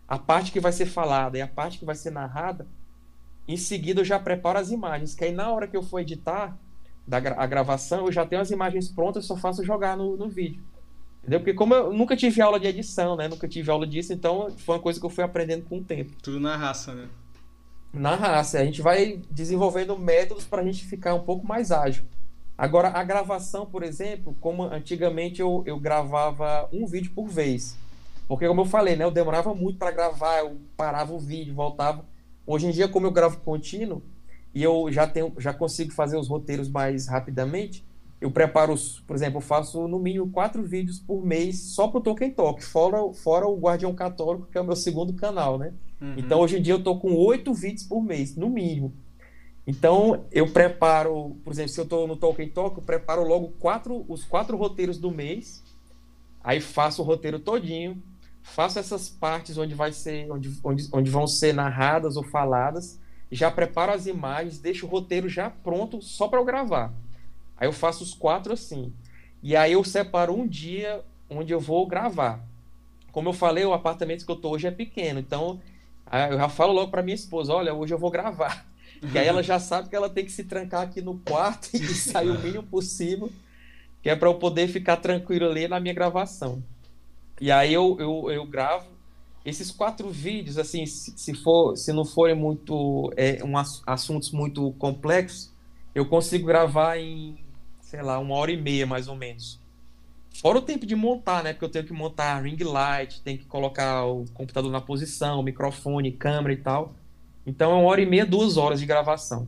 a parte que vai ser falada e a parte que vai ser narrada, em seguida eu já preparo as imagens, que aí na hora que eu for editar da, a gravação, eu já tenho as imagens prontas, só faço jogar no, no vídeo. Entendeu? Porque como eu nunca tive aula de edição, né? Nunca tive aula disso, então foi uma coisa que eu fui aprendendo com o tempo. Tudo na raça, né? Na raça. A gente vai desenvolvendo métodos para a gente ficar um pouco mais ágil. Agora, a gravação, por exemplo, como antigamente eu, eu gravava um vídeo por vez. Porque, como eu falei, né, eu demorava muito para gravar, eu parava o vídeo, voltava. Hoje em dia, como eu gravo contínuo e eu já tenho, já consigo fazer os roteiros mais rapidamente, eu preparo, os, por exemplo, eu faço no mínimo quatro vídeos por mês só para o Tolkien Talk, fora, fora o Guardião Católico, que é o meu segundo canal, né? Uhum. Então, hoje em dia, eu tô com oito vídeos por mês, no mínimo. Então, eu preparo, por exemplo, se eu estou no Tolkien Talk, eu preparo logo quatro, os quatro roteiros do mês, aí faço o roteiro todinho, faço essas partes onde vai ser, onde, onde, onde vão ser narradas ou faladas, já preparo as imagens, deixo o roteiro já pronto só para eu gravar. Aí eu faço os quatro assim. E aí eu separo um dia onde eu vou gravar. Como eu falei, o apartamento que eu tô hoje é pequeno, então eu já falo logo para minha esposa, olha, hoje eu vou gravar. Que aí ela já sabe que ela tem que se trancar aqui no quarto e sair o mínimo possível. que é para eu poder ficar tranquilo ali na minha gravação. E aí eu, eu, eu gravo esses quatro vídeos, assim, se, se, for, se não forem muito é, um, assuntos muito complexos, eu consigo gravar em, sei lá, uma hora e meia mais ou menos. Fora o tempo de montar, né? Porque eu tenho que montar ring light, tenho que colocar o computador na posição, microfone, câmera e tal. Então é uma hora e meia, duas horas de gravação.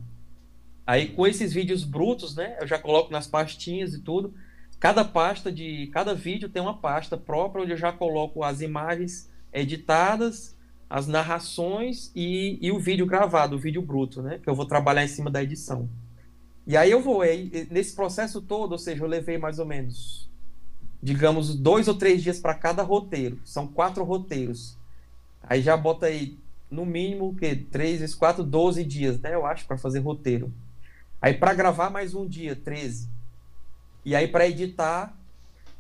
Aí com esses vídeos brutos, né? Eu já coloco nas pastinhas e tudo. Cada pasta de cada vídeo tem uma pasta própria onde eu já coloco as imagens editadas, as narrações e, e o vídeo gravado, o vídeo bruto, né? Que eu vou trabalhar em cima da edição. E aí eu vou, aí, nesse processo todo, ou seja, eu levei mais ou menos, digamos, dois ou três dias para cada roteiro. São quatro roteiros. Aí já bota aí, no mínimo, quê? Três vezes quatro, doze dias, né? Eu acho, para fazer roteiro. Aí para gravar mais um dia, 13. E aí para editar,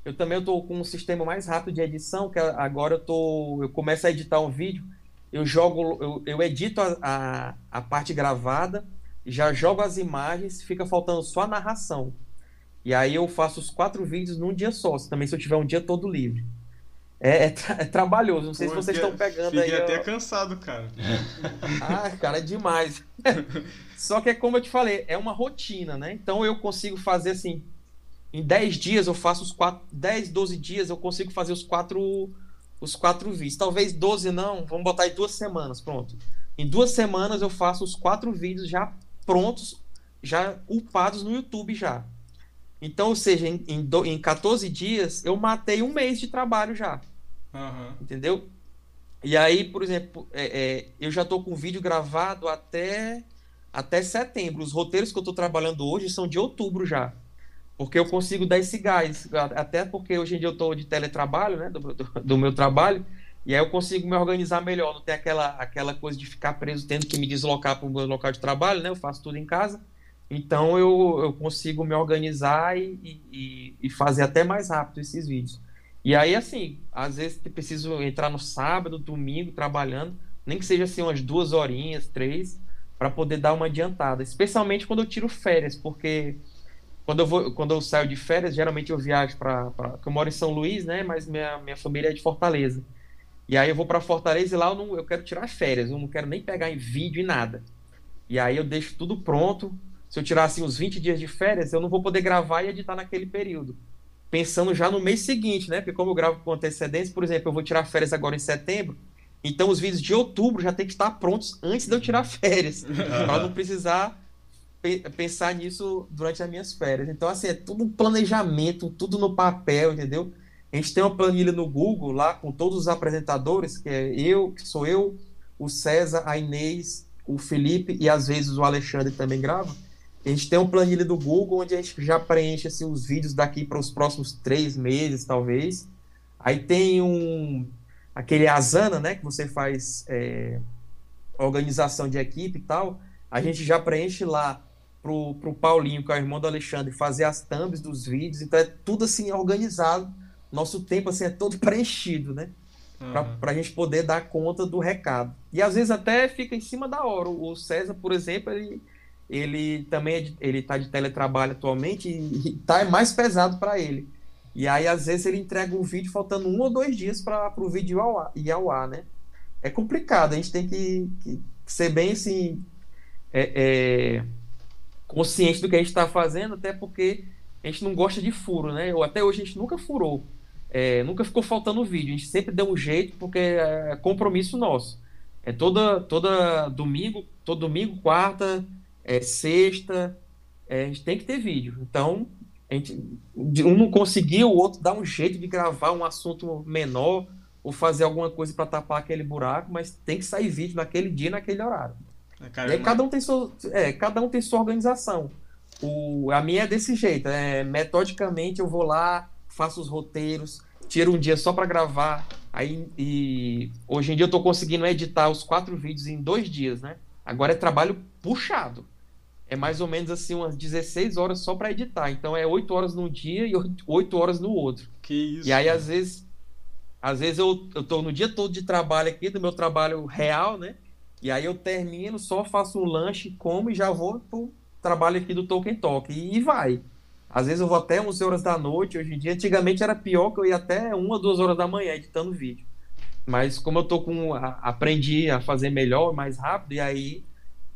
eu também estou com um sistema mais rápido de edição, que agora eu tô, eu começo a editar um vídeo, eu jogo, eu, eu edito a, a, a parte gravada, já jogo as imagens, fica faltando só a narração. E aí eu faço os quatro vídeos num dia só, também se eu tiver um dia todo livre. É, é, tra é trabalhoso, não sei Pô, se vocês estão pegando fiquei aí. Fiquei até cansado, cara. ah, cara, é demais. Só que é como eu te falei, é uma rotina, né? Então eu consigo fazer assim, em 10 dias eu faço os quatro. 10, 12 dias eu consigo fazer os quatro. Os quatro vídeos. Talvez 12 não, vamos botar em duas semanas, pronto. Em duas semanas eu faço os quatro vídeos já prontos, já upados no YouTube já. Então, ou seja, em, em, do, em 14 dias eu matei um mês de trabalho já. Uhum. Entendeu? E aí, por exemplo, é, é, eu já estou com o vídeo gravado até, até setembro. Os roteiros que eu estou trabalhando hoje são de outubro já porque eu consigo dar esse gás, até porque hoje em dia eu estou de teletrabalho, né, do, do, do, meu trabalho, e aí eu consigo me organizar melhor, não tem aquela, aquela coisa de ficar preso tendo que me deslocar para o meu local de trabalho, né, eu faço tudo em casa, então eu, eu consigo me organizar e, e, e fazer até mais rápido esses vídeos. E aí, assim, às vezes preciso entrar no sábado, domingo, trabalhando, nem que seja assim umas duas horinhas, três, para poder dar uma adiantada, especialmente quando eu tiro férias, porque quando eu, vou, quando eu saio de férias, geralmente eu viajo para. Eu moro em São Luís, né? Mas minha, minha família é de Fortaleza. E aí eu vou para Fortaleza e lá eu, não, eu quero tirar férias, eu não quero nem pegar em vídeo e nada. E aí eu deixo tudo pronto. Se eu tirar assim uns 20 dias de férias, eu não vou poder gravar e editar naquele período. Pensando já no mês seguinte, né? Porque como eu gravo com antecedência, por exemplo, eu vou tirar férias agora em setembro, então os vídeos de outubro já tem que estar prontos antes de eu tirar férias, para não precisar pensar nisso durante as minhas férias. Então, assim, é tudo um planejamento, tudo no papel, entendeu? A gente tem uma planilha no Google lá com todos os apresentadores, que é eu, que sou eu, o César, a Inês, o Felipe e às vezes o Alexandre também grava. A gente tem uma planilha do Google onde a gente já preenche assim, os vídeos daqui para os próximos três meses, talvez. Aí tem um aquele Asana, né, que você faz é, organização de equipe e tal. A gente já preenche lá pro, pro Paulinho, que é o irmão do Alexandre, fazer as thumbs dos vídeos, então é tudo assim organizado. Nosso tempo assim é todo preenchido, né? Uhum. Para a gente poder dar conta do recado. E às vezes até fica em cima da hora. O César, por exemplo, ele, ele também é de, ele tá de teletrabalho atualmente e, e tá mais pesado para ele. E aí, às vezes, ele entrega um vídeo faltando um ou dois dias para o vídeo ao, ar, ir ao ar, né? É complicado, a gente tem que, que ser bem assim. É, é, consciente do que a gente está fazendo, até porque a gente não gosta de furo, né? Ou até hoje a gente nunca furou, é, nunca ficou faltando vídeo, a gente sempre deu um jeito porque é compromisso nosso. É toda, toda domingo, todo domingo, quarta, é, sexta, é, a gente tem que ter vídeo. Então, a gente, um não conseguiu, o outro dá um jeito de gravar um assunto menor ou fazer alguma coisa para tapar aquele buraco, mas tem que sair vídeo naquele dia, naquele horário. É, é cada um tem sua, é, cada um tem sua organização. O, a minha é desse jeito, é, metodicamente eu vou lá, faço os roteiros, tiro um dia só para gravar. Aí, e hoje em dia eu estou conseguindo editar os quatro vídeos em dois dias, né? Agora é trabalho puxado. É mais ou menos assim umas 16 horas só para editar. Então é 8 horas num dia e 8 horas no outro. Que isso. E aí às vezes às vezes eu, eu tô no dia todo de trabalho aqui, do meu trabalho real, né? E aí eu termino, só faço um lanche, como e já vou pro trabalho aqui do Tolkien Talk. E, vai. Às vezes eu vou até 11 horas da noite, hoje em dia. Antigamente era pior que eu ia até uma, duas horas da manhã editando vídeo. Mas como eu tô com. A, aprendi a fazer melhor, mais rápido, e aí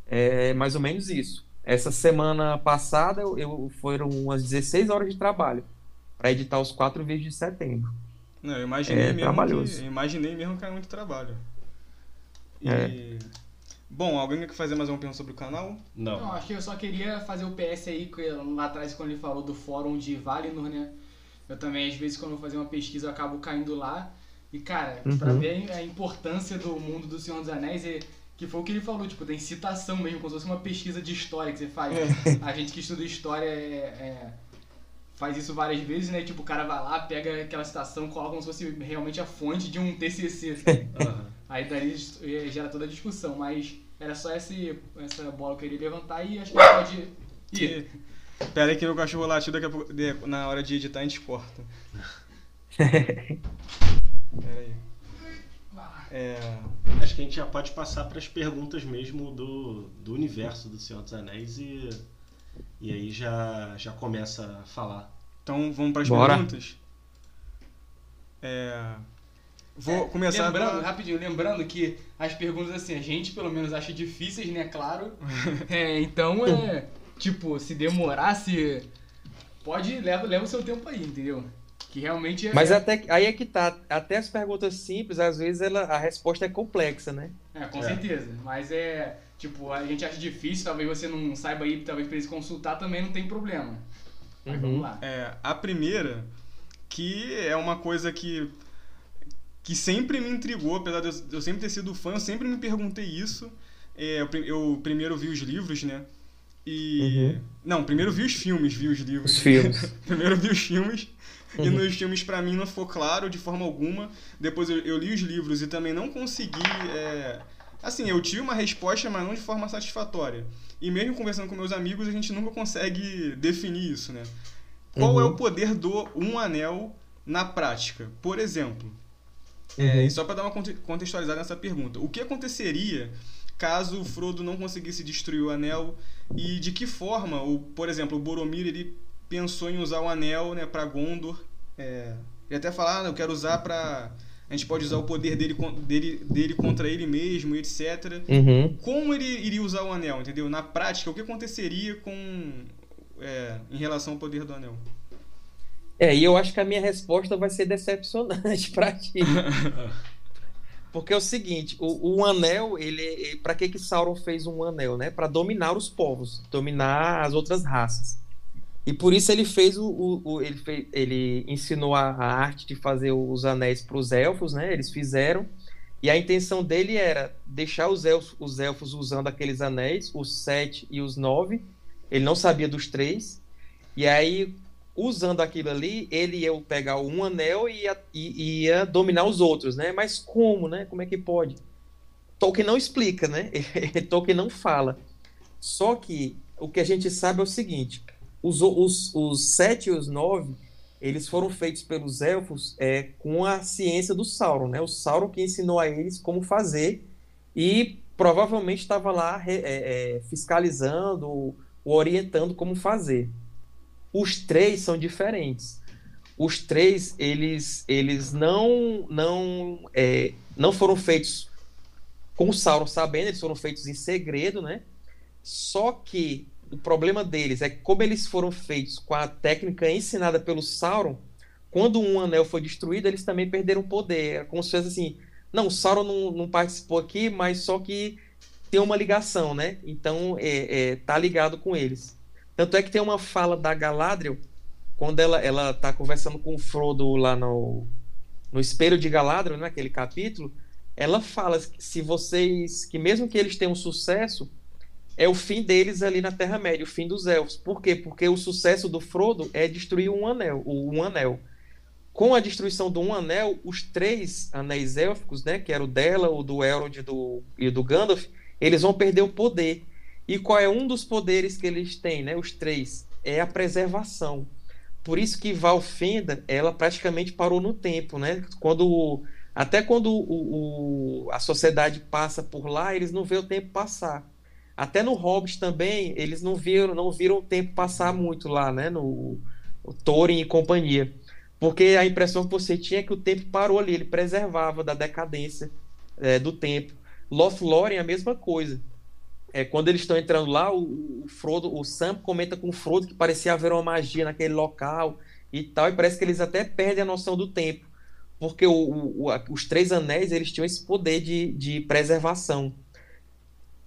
é mais ou menos isso. Essa semana passada eu, eu foram umas 16 horas de trabalho para editar os quatro vídeos de setembro. Não, eu imaginei, é, mesmo trabalhoso. que, imaginei mesmo que era muito trabalho. E... É. Bom, alguém quer fazer mais uma pergunta sobre o canal? Não. Não, acho que eu só queria fazer o PS aí, lá atrás quando ele falou do fórum de Valinor, né? Eu também, às vezes, quando eu vou fazer uma pesquisa, eu acabo caindo lá. E, cara, uhum. pra ver a importância do mundo do Senhor dos Anéis, é, que foi o que ele falou, tipo, tem citação mesmo, como se fosse uma pesquisa de história que você faz. É. A gente que estuda história é, é, faz isso várias vezes, né? Tipo, o cara vai lá, pega aquela citação, coloca como se fosse realmente a fonte de um TCC. Uhum. Aí daí gera toda a discussão, mas era só esse, essa bola que eu queria levantar e acho que pode ir. Pera aí que meu cachorro latiu daqui a pouco, na hora de editar a gente corta. Pera aí. É... Acho que a gente já pode passar para as perguntas mesmo do, do universo do Senhor dos Anéis e, e aí já, já começa a falar. Então vamos para as perguntas? É... Vou é, começar lembrando, rapidinho, lembrando que as perguntas assim, a gente pelo menos acha difíceis, né, claro. é, então é, tipo, se demorar, se pode leva leva o seu tempo aí, entendeu? Que realmente é... Mas até aí é que tá, até as perguntas simples, às vezes ela, a resposta é complexa, né? É, com é. certeza. Mas é, tipo, a gente acha difícil, talvez você não saiba aí, talvez pra eles consultar também não tem problema. Mas uhum. vamos lá. É, a primeira, que é uma coisa que que sempre me intrigou, apesar de eu, eu sempre ter sido fã, eu sempre me perguntei isso. É, eu, eu, primeiro vi os livros, né? E. Uhum. Não, primeiro vi os filmes, vi os livros. Os filmes. primeiro vi os filmes. Uhum. E nos filmes, para mim, não ficou claro de forma alguma. Depois eu, eu li os livros e também não consegui. É... Assim, eu tive uma resposta, mas não de forma satisfatória. E mesmo conversando com meus amigos, a gente nunca consegue definir isso, né? Qual é uhum. é o poder do Um Anel na prática? Por exemplo, é, uhum. É, e só para dar uma contextualizada nessa pergunta, o que aconteceria caso o Frodo não conseguisse destruir o anel e de que forma, o, por exemplo, o Boromir ele pensou em usar o anel né, para Gondor? É, ele até falar, ah, eu quero usar para a gente pode usar o poder dele, dele, dele contra ele mesmo, etc. Uhum. Como ele iria usar o anel, entendeu? Na prática, o que aconteceria com é, em relação ao poder do anel? É, e eu acho que a minha resposta vai ser decepcionante para ti. Porque é o seguinte, o, o anel, ele, para que que Sauron fez um anel, né? Para dominar os povos, dominar as outras raças. E por isso ele fez o, o, o ele, fez, ele ensinou a, a, arte de fazer os anéis para os elfos, né? Eles fizeram. E a intenção dele era deixar os elfos, os elfos usando aqueles anéis, os sete e os nove. Ele não sabia dos três. E aí usando aquilo ali, ele ia pegar um anel e ia, e ia dominar os outros, né? Mas como, né? Como é que pode? Tolkien não explica, né? Tolkien não fala. Só que o que a gente sabe é o seguinte: os, os, os sete e os nove, eles foram feitos pelos elfos é, com a ciência do Sauron, né? O Sauron que ensinou a eles como fazer e provavelmente estava lá é, é, fiscalizando, orientando como fazer. Os três são diferentes. Os três, eles, eles não, não, é, não foram feitos com o Sauron sabendo, eles foram feitos em segredo, né? Só que o problema deles é que, como eles foram feitos com a técnica ensinada pelo Sauron, quando um anel foi destruído, eles também perderam poder. É como se fosse assim: não, o Sauron não, não participou aqui, mas só que tem uma ligação, né? Então é, é, tá ligado com eles. Tanto é que tem uma fala da Galadriel, quando ela, ela tá conversando com o Frodo lá no, no espelho de Galadriel, naquele né, capítulo, ela fala que se vocês, que mesmo que eles tenham sucesso, é o fim deles ali na Terra-média, o fim dos elfos. Por quê? Porque o sucesso do Frodo é destruir um anel, o um anel. Com a destruição do um anel, os três anéis élficos, né, que era o dela, o do Elrond e do, e do Gandalf, eles vão perder o poder. E qual é um dos poderes que eles têm, né? Os três é a preservação. Por isso que Valfenda, ela praticamente parou no tempo, né? Quando até quando o, o, a sociedade passa por lá, eles não vê o tempo passar. Até no Hobbit também, eles não viram, não viram o tempo passar muito lá, né? No Thorin e companhia. Porque a impressão que você tinha é que o tempo parou ali, ele preservava da decadência é, do tempo. Lothlórien é a mesma coisa. É, quando eles estão entrando lá, o, o, Frodo, o Sam comenta com o Frodo que parecia haver uma magia naquele local e tal, e parece que eles até perdem a noção do tempo, porque o, o, os três anéis eles tinham esse poder de, de preservação.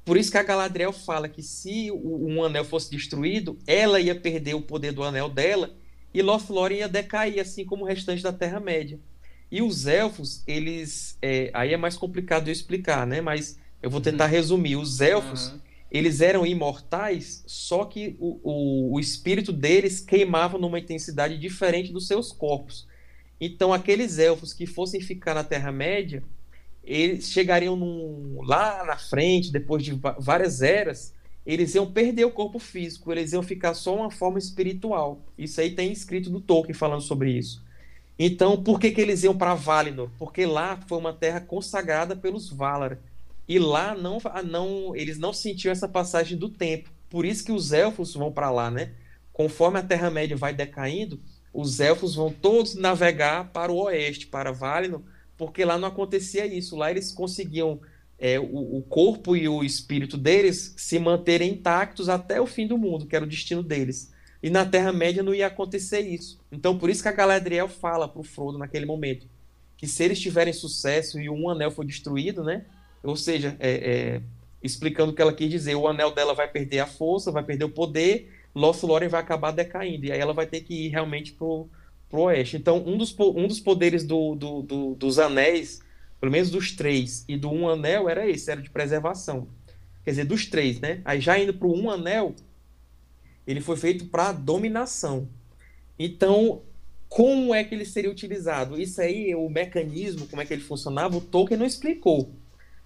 Por isso que a Galadriel fala que se um anel fosse destruído, ela ia perder o poder do anel dela e Lothlórien ia decair, assim como o restante da Terra-média. E os elfos, eles. É, aí é mais complicado de explicar, né? Mas eu vou tentar uhum. resumir. Os elfos, uhum. eles eram imortais, só que o, o, o espírito deles queimava numa intensidade diferente dos seus corpos. Então, aqueles elfos que fossem ficar na Terra-média, eles chegariam num, lá na frente, depois de várias eras, eles iam perder o corpo físico, eles iam ficar só uma forma espiritual. Isso aí tem escrito do Tolkien falando sobre isso. Então, por que, que eles iam para Valinor? Porque lá foi uma terra consagrada pelos Valar. E lá não, não eles não sentiam essa passagem do tempo. Por isso que os elfos vão para lá, né? Conforme a Terra-média vai decaindo, os elfos vão todos navegar para o oeste, para Valinor, porque lá não acontecia isso. Lá eles conseguiam é, o, o, corpo e o espírito deles se manterem intactos até o fim do mundo, que era o destino deles. E na Terra-média não ia acontecer isso. Então, por isso que a Galadriel fala para o Frodo naquele momento que se eles tiverem sucesso e um anel for destruído, né? Ou seja, é, é, explicando o que ela quis dizer, o anel dela vai perder a força, vai perder o poder, Lothlórien vai acabar decaindo, e aí ela vai ter que ir realmente pro, pro oeste. Então, um dos, um dos poderes do, do, do, dos anéis, pelo menos dos três, e do um anel, era esse, era de preservação. Quer dizer, dos três, né? Aí já indo pro um anel, ele foi feito para dominação. Então, como é que ele seria utilizado? Isso aí, o mecanismo, como é que ele funcionava, o Tolkien não explicou.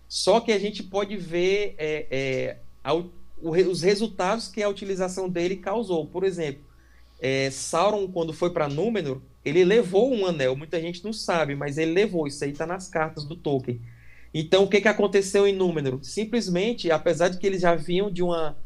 Só que a gente pode ver é, é, a, o, os resultados que a utilização dele causou. Por exemplo, é, Sauron, quando foi para Númenor, ele levou um anel. Muita gente não sabe, mas ele levou. Isso aí está nas cartas do Tolkien. Então, o que, que aconteceu em Númenor? Simplesmente, apesar de que eles já vinham de uma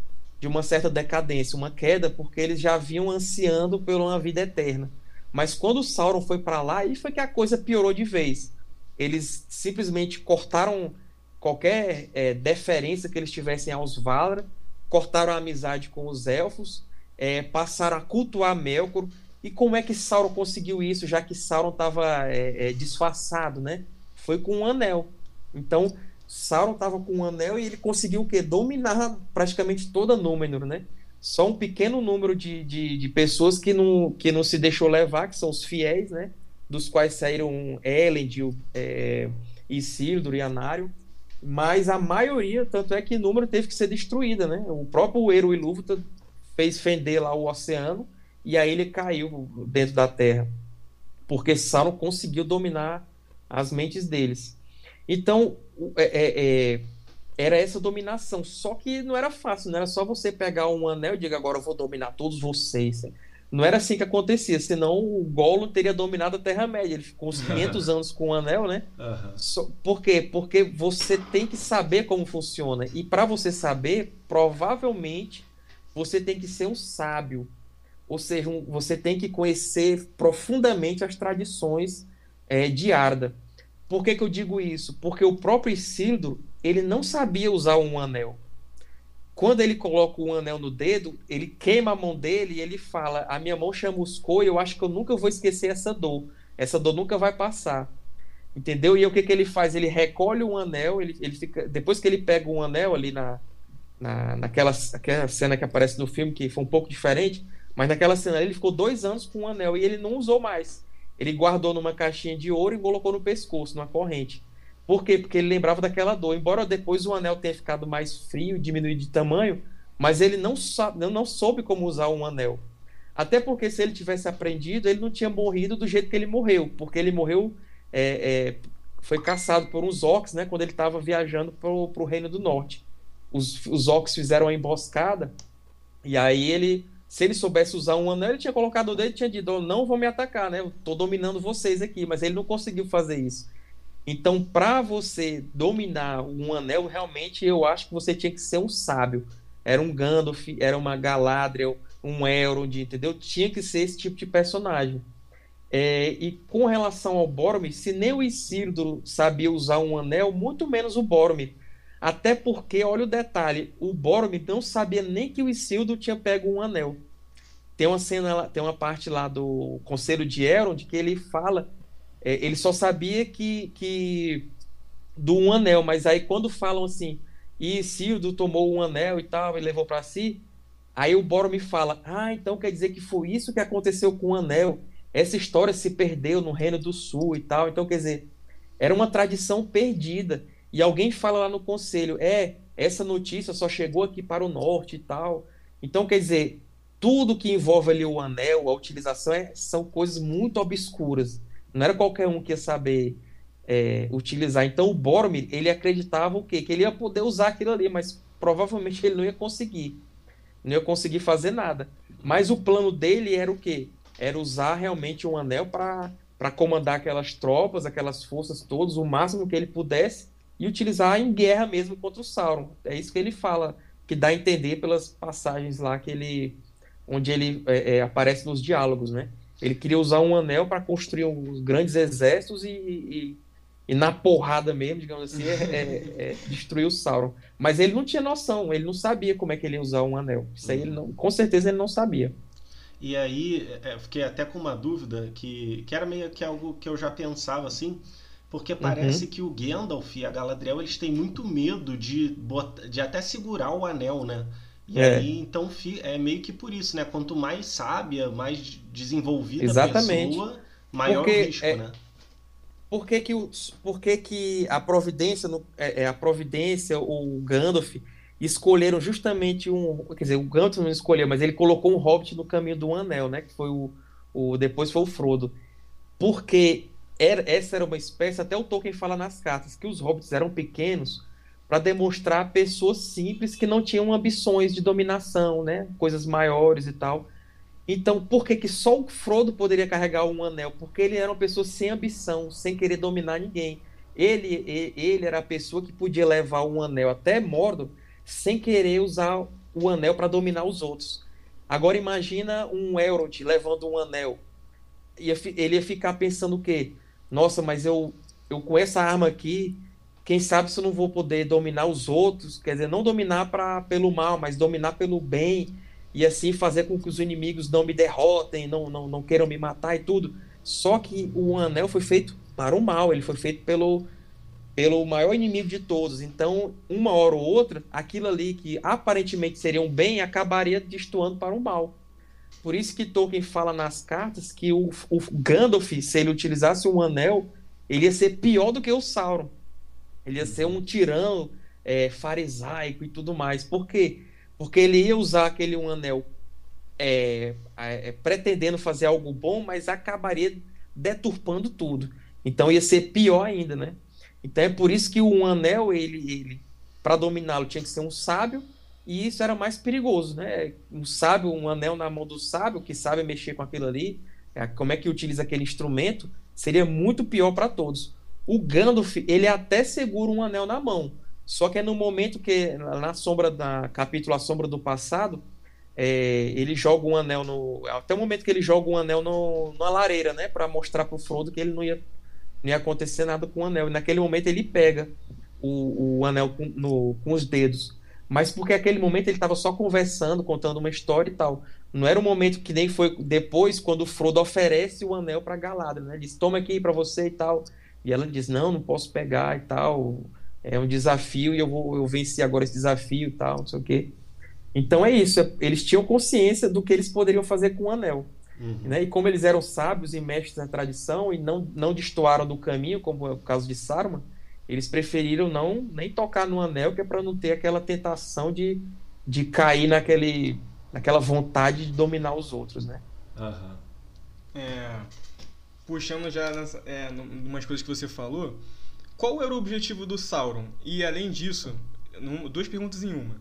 de uma certa decadência, uma queda, porque eles já vinham ansiando por uma vida eterna. Mas quando Sauron foi para lá, aí foi que a coisa piorou de vez. Eles simplesmente cortaram qualquer é, deferência que eles tivessem aos Valar, cortaram a amizade com os elfos, é, passaram a cultuar Melkor. E como é que Sauron conseguiu isso, já que Sauron estava é, é, disfarçado, né? Foi com um anel. Então, Sauron estava com um anel e ele conseguiu o quê? Dominar praticamente toda Númenor, né? Só um pequeno número de, de, de, pessoas que não, que não se deixou levar, que são os fiéis, né? Dos quais saíram Elendil, é, Isildur e Anário. Mas a maioria, tanto é que Númenor teve que ser destruída, né? O próprio Eru Ilúvatar fez fender lá o oceano e aí ele caiu dentro da terra. Porque Sauron conseguiu dominar as mentes deles. Então, é, é, é, era essa dominação. Só que não era fácil, não era só você pegar um anel e dizer agora eu vou dominar todos vocês. Não era assim que acontecia, senão o Gollum teria dominado a Terra-média. Ele ficou uns 500 anos com o anel, né? Uhum. So, por quê? Porque você tem que saber como funciona. E para você saber, provavelmente você tem que ser um sábio. Ou seja, um, você tem que conhecer profundamente as tradições é, de Arda. Por que, que eu digo isso? Porque o próprio Isildur, ele não sabia usar um anel. Quando ele coloca um anel no dedo, ele queima a mão dele e ele fala: A minha mão chamuscou e eu acho que eu nunca vou esquecer essa dor. Essa dor nunca vai passar. Entendeu? E o que, que ele faz? Ele recolhe um anel, ele, ele fica. Depois que ele pega um anel ali na, na, naquela aquela cena que aparece no filme, que foi um pouco diferente, mas naquela cena ele ficou dois anos com um anel e ele não usou mais. Ele guardou numa caixinha de ouro e colocou no pescoço, numa corrente. Por quê? Porque ele lembrava daquela dor. Embora depois o anel tenha ficado mais frio, diminuído de tamanho, mas ele não, sabe, não soube como usar um anel. Até porque se ele tivesse aprendido, ele não tinha morrido do jeito que ele morreu, porque ele morreu, é, é, foi caçado por uns orcs, né, quando ele estava viajando para o Reino do Norte. Os, os orcs fizeram uma emboscada e aí ele se ele soubesse usar um anel, ele tinha colocado o dedo e tinha dito: Não vão me atacar, né? Eu tô dominando vocês aqui. Mas ele não conseguiu fazer isso. Então, para você dominar um anel, realmente eu acho que você tinha que ser um sábio. Era um Gandalf, era uma Galadriel, um Elrond, entendeu? Tinha que ser esse tipo de personagem. É, e com relação ao Boromir, se nem o Isildur sabia usar um anel, muito menos o Boromir. Até porque, olha o detalhe, o Boromir não sabia nem que o Isildur tinha pego um anel. Tem uma cena, tem uma parte lá do Conselho de Elrond que ele fala, é, ele só sabia que, que do um anel, mas aí quando falam assim, e Isildur tomou um anel e tal, e levou para si, aí o Boromir fala, ah, então quer dizer que foi isso que aconteceu com o anel essa história se perdeu no Reino do Sul e tal. Então, quer dizer, era uma tradição perdida. E alguém fala lá no conselho: é, essa notícia só chegou aqui para o norte e tal. Então, quer dizer, tudo que envolve ali o anel, a utilização, é, são coisas muito obscuras. Não era qualquer um que ia saber é, utilizar. Então, o Boromir, ele acreditava o quê? Que ele ia poder usar aquilo ali, mas provavelmente ele não ia conseguir. Não ia conseguir fazer nada. Mas o plano dele era o quê? era usar realmente um anel para comandar aquelas tropas, aquelas forças todas, o máximo que ele pudesse, e utilizar em guerra mesmo contra o Sauron. É isso que ele fala, que dá a entender pelas passagens lá que ele. onde ele é, é, aparece nos diálogos, né? Ele queria usar um anel para construir uns grandes exércitos e, e, e, na porrada mesmo, digamos assim, é, é, é, destruir o Sauron. Mas ele não tinha noção, ele não sabia como é que ele ia usar um anel. Isso aí ele não, com certeza ele não sabia. E aí, é, fiquei até com uma dúvida que, que era meio que algo que eu já pensava assim, porque parece uhum. que o Gandalf e a Galadriel eles têm muito medo de, botar, de até segurar o anel, né? E é. aí, então, é meio que por isso, né? Quanto mais sábia, mais desenvolvida Exatamente. a pessoa, maior porque, o risco, é, né? Por que, que, por que, que a providência, no, é, é a providência, o Gandalf, escolheram justamente um. Quer dizer, o Gandalf não escolheu, mas ele colocou um hobbit no caminho do Anel, né? Que foi o. o depois foi o Frodo. Porque era, essa era uma espécie, até o Tolkien fala nas cartas, que os hobbits eram pequenos para demonstrar pessoas simples que não tinham ambições de dominação, né? Coisas maiores e tal. Então, por que, que só o Frodo poderia carregar um anel? Porque ele era uma pessoa sem ambição, sem querer dominar ninguém. Ele, ele, era a pessoa que podia levar um anel até Mordor sem querer usar o anel para dominar os outros. Agora imagina um Elrond levando um anel. Ele ia ficar pensando o quê? Nossa, mas eu, eu com essa arma aqui, quem sabe se eu não vou poder dominar os outros, quer dizer, não dominar pra, pelo mal, mas dominar pelo bem, e assim fazer com que os inimigos não me derrotem, não, não, não queiram me matar e tudo. Só que o anel foi feito para o mal, ele foi feito pelo, pelo maior inimigo de todos. Então, uma hora ou outra, aquilo ali que aparentemente seria um bem acabaria destoando para um mal. Por isso que Tolkien fala nas cartas que o, o Gandalf, se ele utilizasse um anel, ele ia ser pior do que o Sauron. Ele ia ser um tirano é, farisaico e tudo mais. Por quê? Porque ele ia usar aquele um anel é, é, pretendendo fazer algo bom, mas acabaria deturpando tudo. Então ia ser pior ainda, né? Então é por isso que um anel, ele, ele para dominá-lo, tinha que ser um sábio, e isso era mais perigoso, né? Um sábio, um anel na mão do sábio, que sabe mexer com aquilo ali, é, como é que utiliza aquele instrumento, seria muito pior para todos. O Gandalf, ele até segura um anel na mão, só que é no momento que, na sombra da capítulo A Sombra do Passado, é, ele joga um anel no. Até o momento que ele joga um anel no, na lareira, né? para mostrar pro Frodo que ele não ia não ia acontecer nada com o anel. E naquele momento ele pega o, o anel com, no, com os dedos. Mas porque naquele momento ele estava só conversando, contando uma história e tal. Não era um momento que nem foi depois, quando o Frodo oferece o anel para Galadriel, né? Ele diz, toma aqui para você e tal. E ela diz, não, não posso pegar e tal. É um desafio e eu vou eu venci agora esse desafio e tal, não sei o quê. Então é isso, eles tinham consciência do que eles poderiam fazer com o anel. Uhum. Né? E como eles eram sábios e mestres da tradição e não, não destoaram do caminho, como é o caso de Saruman, eles preferiram não nem tocar no anel, que é para não ter aquela tentação de, de cair naquele, naquela vontade de dominar os outros, né? Uhum. É, puxando já nas, é, umas coisas que você falou, qual era o objetivo do Sauron? E além disso, duas perguntas em uma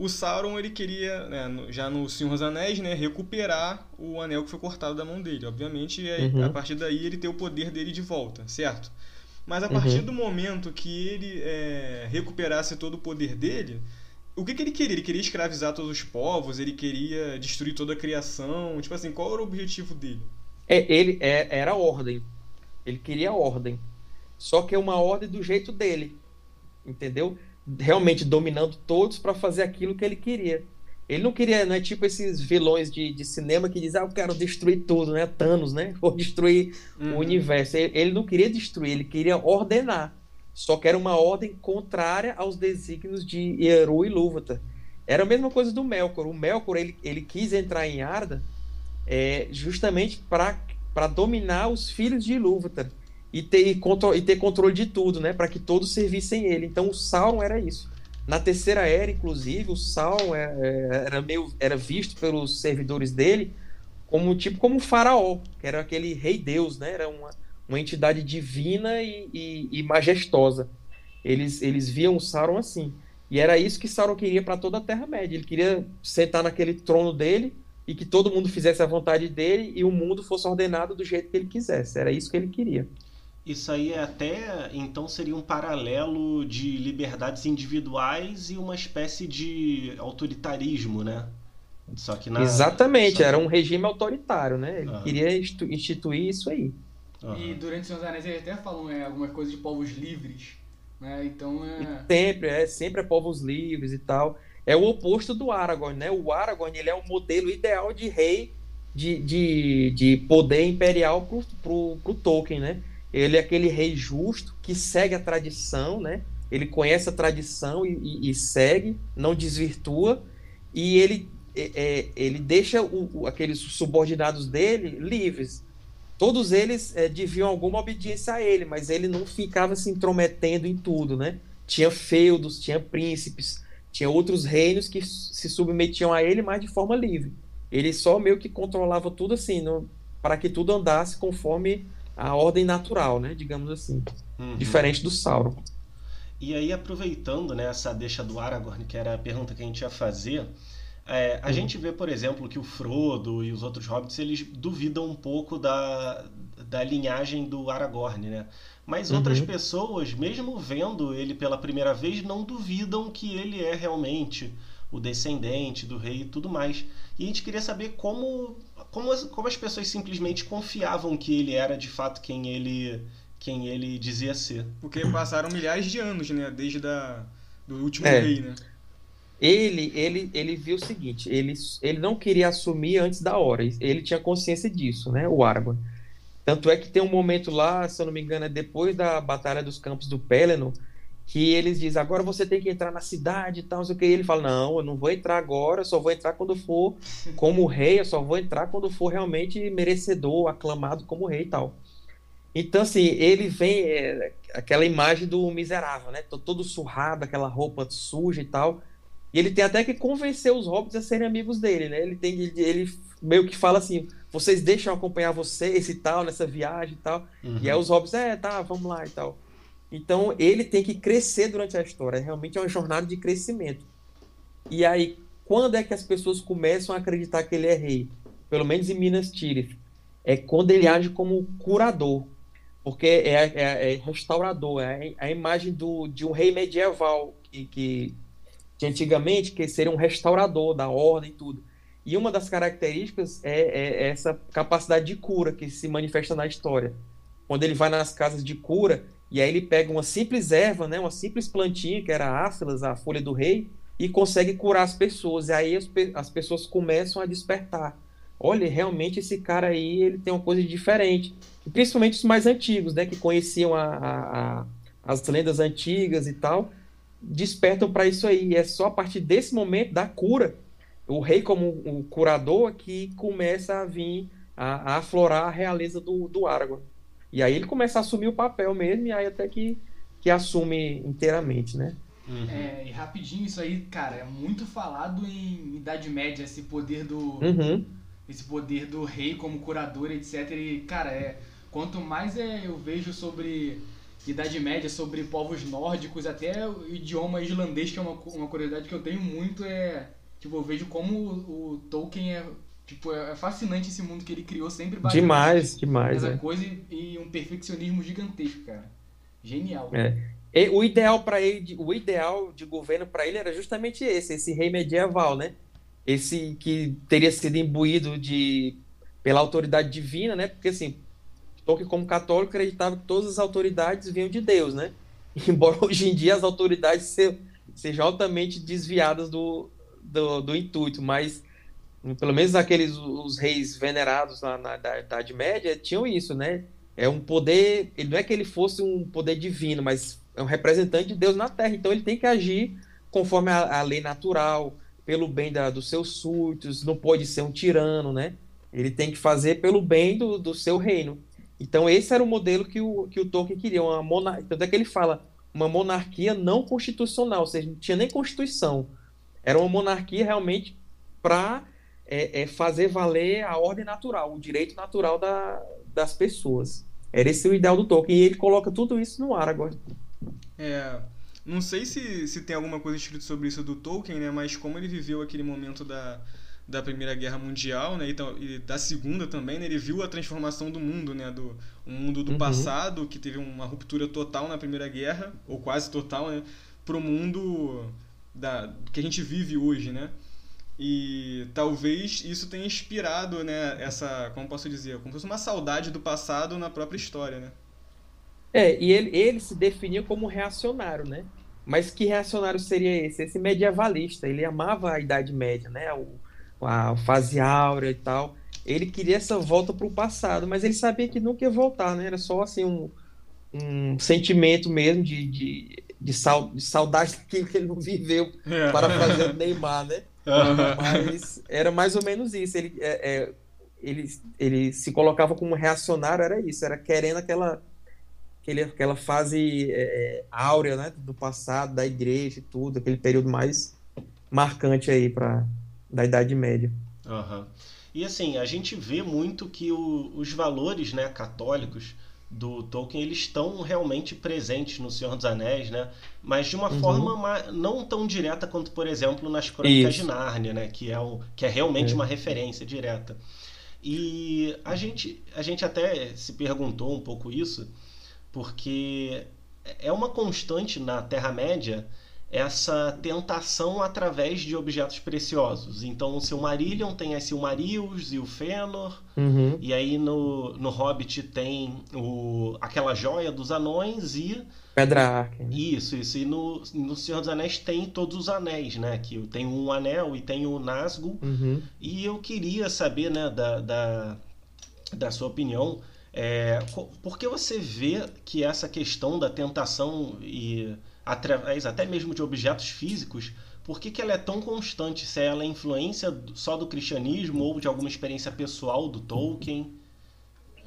o Sauron ele queria, né, já no Senhor dos Anéis, né, recuperar o anel que foi cortado da mão dele. Obviamente, uhum. a partir daí ele ter o poder dele de volta, certo? Mas a partir uhum. do momento que ele é, recuperasse todo o poder dele, o que, que ele queria? Ele queria escravizar todos os povos? Ele queria destruir toda a criação? Tipo assim, qual era o objetivo dele? É, ele é, era ordem. Ele queria ordem. Só que é uma ordem do jeito dele. Entendeu? Realmente dominando todos para fazer aquilo que ele queria. Ele não queria, não é tipo esses vilões de, de cinema que dizem, ah, eu quero destruir tudo, né? Thanos, né? Vou destruir uhum. o universo. Ele, ele, não queria destruir, ele queria ordenar. Só que era uma ordem contrária aos desígnios de Eru e Lúvatar. Era a mesma coisa do Melkor. O Melkor, ele, ele quis entrar em Arda é, justamente para dominar os filhos de Ilúvatar e ter, e, e ter controle de tudo, né? Para que todos servissem ele. Então o Sauron era isso. Na terceira era, inclusive, o Sauron é, é, era meio era visto pelos servidores dele como tipo como um faraó, que era aquele rei deus, né? Era uma, uma entidade divina e, e, e majestosa. Eles, eles viam o Sauron assim. E era isso que Sauron queria para toda a Terra-média. Ele queria sentar naquele trono dele e que todo mundo fizesse a vontade dele e o mundo fosse ordenado do jeito que ele quisesse. Era isso que ele queria. Isso aí é até então seria um paralelo de liberdades individuais e uma espécie de autoritarismo, né? Só que na... Exatamente, Só... era um regime autoritário, né? Ele uhum. queria instituir isso aí. Uhum. E durante Seus Anéis ele até falam é, algumas coisas de povos livres, né? Então é... sempre, é sempre é povos livres e tal. É o oposto do Aragorn, né? O Aragorn ele é o modelo ideal de rei de, de, de poder imperial pro, pro, pro Tolkien, né? Ele é aquele rei justo que segue a tradição, né? Ele conhece a tradição e, e, e segue, não desvirtua, e ele, é, é, ele deixa o, aqueles subordinados dele livres. Todos eles é, deviam alguma obediência a ele, mas ele não ficava se intrometendo em tudo, né? Tinha feudos, tinha príncipes, tinha outros reinos que se submetiam a ele, mas de forma livre. Ele só meio que controlava tudo assim, para que tudo andasse conforme a ordem natural, né? Digamos assim. Uhum. Diferente do Sauron. E aí, aproveitando né, essa deixa do Aragorn, que era a pergunta que a gente ia fazer, é, a uhum. gente vê, por exemplo, que o Frodo e os outros hobbits eles duvidam um pouco da, da linhagem do Aragorn, né? Mas outras uhum. pessoas, mesmo vendo ele pela primeira vez, não duvidam que ele é realmente o descendente do rei e tudo mais. E a gente queria saber como como as, como as pessoas simplesmente confiavam que ele era de fato quem ele quem ele dizia ser. Porque passaram milhares de anos, né, desde da, do último é. rei, né? Ele, ele, ele viu o seguinte, ele, ele não queria assumir antes da hora, ele tinha consciência disso, né, o Aragorn. Tanto é que tem um momento lá, se eu não me engano, é depois da Batalha dos Campos do Pelennor, que eles dizem, agora você tem que entrar na cidade e tal, não sei o que. E ele fala, não, eu não vou entrar agora, eu só vou entrar quando for como rei, eu só vou entrar quando for realmente merecedor, aclamado como rei e tal. Então, assim, ele vem, é, aquela imagem do miserável, né? Todo surrado, aquela roupa suja e tal. E ele tem até que convencer os hobbits a serem amigos dele, né? Ele tem ele meio que fala assim, vocês deixam acompanhar vocês e tal, nessa viagem e tal. Uhum. E aí os hobbits, é, tá, vamos lá e tal. Então ele tem que crescer durante a história. Realmente é uma jornada de crescimento. E aí, quando é que as pessoas começam a acreditar que ele é rei? Pelo menos em Minas Tirith. É quando ele age como curador. Porque é, é, é restaurador. É a imagem do, de um rei medieval que, que, que antigamente que seria um restaurador da ordem e tudo. E uma das características é, é, essa capacidade de cura que se manifesta na história. Quando ele vai nas casas de cura, e aí ele pega uma simples erva, né, uma simples plantinha, que era a áfilas, a folha do rei, e consegue curar as pessoas. E aí as, as pessoas começam a despertar. Olha, realmente esse cara aí, ele tem uma coisa diferente. E principalmente os mais antigos, né, que conheciam a, a, a, as lendas antigas e tal, despertam para isso aí. E é só a partir desse momento da cura, o rei como o curador, que começa a vir a, aflorar a realeza do, do Aragorn. E aí ele começa a assumir o papel mesmo, e aí até que, que assume inteiramente, né? Uhum. É, e rapidinho, isso aí, cara, é muito falado em Idade Média, esse poder do. Uhum. Esse poder do rei como curador, etc. E, cara, é, quanto mais é, eu vejo sobre Idade Média, sobre povos nórdicos, até o idioma islandês, que é uma, uma curiosidade que eu tenho muito, é. Tipo, eu vejo como o, o Tolkien é Tipo, é, é fascinante esse mundo que ele criou sempre Demais, demais. Essa é. coisa e um perfeccionismo gigantesco, cara. Genial. É. E o ideal para ele, o ideal de governo para ele era justamente esse, esse rei medieval, né? Esse que teria sido imbuído de pela autoridade divina, né? Porque assim, Tolkien como católico acreditava que todas as autoridades vinham de Deus, né? Embora hoje em dia as autoridades sejam, sejam altamente desviadas do, do, do, intuito, mas pelo menos aqueles os reis venerados lá na, na Idade Média tinham isso, né? É um poder, ele não é que ele fosse um poder divino, mas é um representante de Deus na Terra, então ele tem que agir conforme a, a lei natural, pelo bem da, dos seus súditos, não pode ser um tirano, né? Ele tem que fazer pelo bem do, do seu reino. Então esse era o modelo que o, que o Tolkien queria, uma monarquia. Tanto é que ele fala uma monarquia não constitucional, ou seja, não tinha nem constituição. Era uma monarquia realmente para é, é, fazer valer a ordem natural, o direito natural da, das pessoas. Era esse o ideal do Tolkien. E ele coloca tudo isso no ar agora. É, não sei se, se tem alguma coisa escrita sobre isso do Tolkien, né? Mas como ele viveu aquele momento da, da Primeira Guerra Mundial, né, então, e da Segunda também, né, ele viu a transformação do mundo, né, do um mundo do uhum. passado que teve uma ruptura total na Primeira Guerra ou quase total, né, para o mundo da que a gente vive hoje, né? E talvez isso tenha inspirado, né, essa, como posso dizer, como se fosse uma saudade do passado na própria história, né? É, e ele, ele se definia como reacionário, né? Mas que reacionário seria esse? Esse medievalista. Ele amava a Idade Média, né? O, a fase áurea e tal. Ele queria essa volta para o passado, mas ele sabia que nunca ia voltar, né? Era só assim um, um sentimento mesmo de, de, de, sal, de saudade daquilo que ele não viveu é. para fazer o Neymar, né? Mas era mais ou menos isso. Ele, é, é, ele, ele se colocava como reacionário, era isso, era querendo aquela, aquele, aquela fase é, áurea né, do passado, da igreja e tudo, aquele período mais marcante aí para da Idade Média. Uhum. E assim, a gente vê muito que o, os valores né, católicos do Tolkien eles estão realmente presentes no Senhor dos Anéis, né? Mas de uma uhum. forma não tão direta quanto, por exemplo, nas Crônicas Isso. de Nárnia, né? Que é, o, que é realmente é. uma referência direta. E a gente, a gente até se perguntou um pouco isso, porque é uma constante na Terra-média essa tentação através de objetos preciosos. Então, o Silmarillion tem as Silmarils e o Fëanor, uhum. e aí no, no Hobbit tem o, aquela joia dos anões e... Pedra Arca. Isso, isso. E no, no Senhor dos Anéis tem todos os anéis, né? Que tem um anel e tem o Nazgûl. Uhum. E eu queria saber, né, da, da, da sua opinião, é, por que você vê que essa questão da tentação e através até mesmo de objetos físicos, por que, que ela é tão constante? Se ela é influência só do cristianismo ou de alguma experiência pessoal do Tolkien?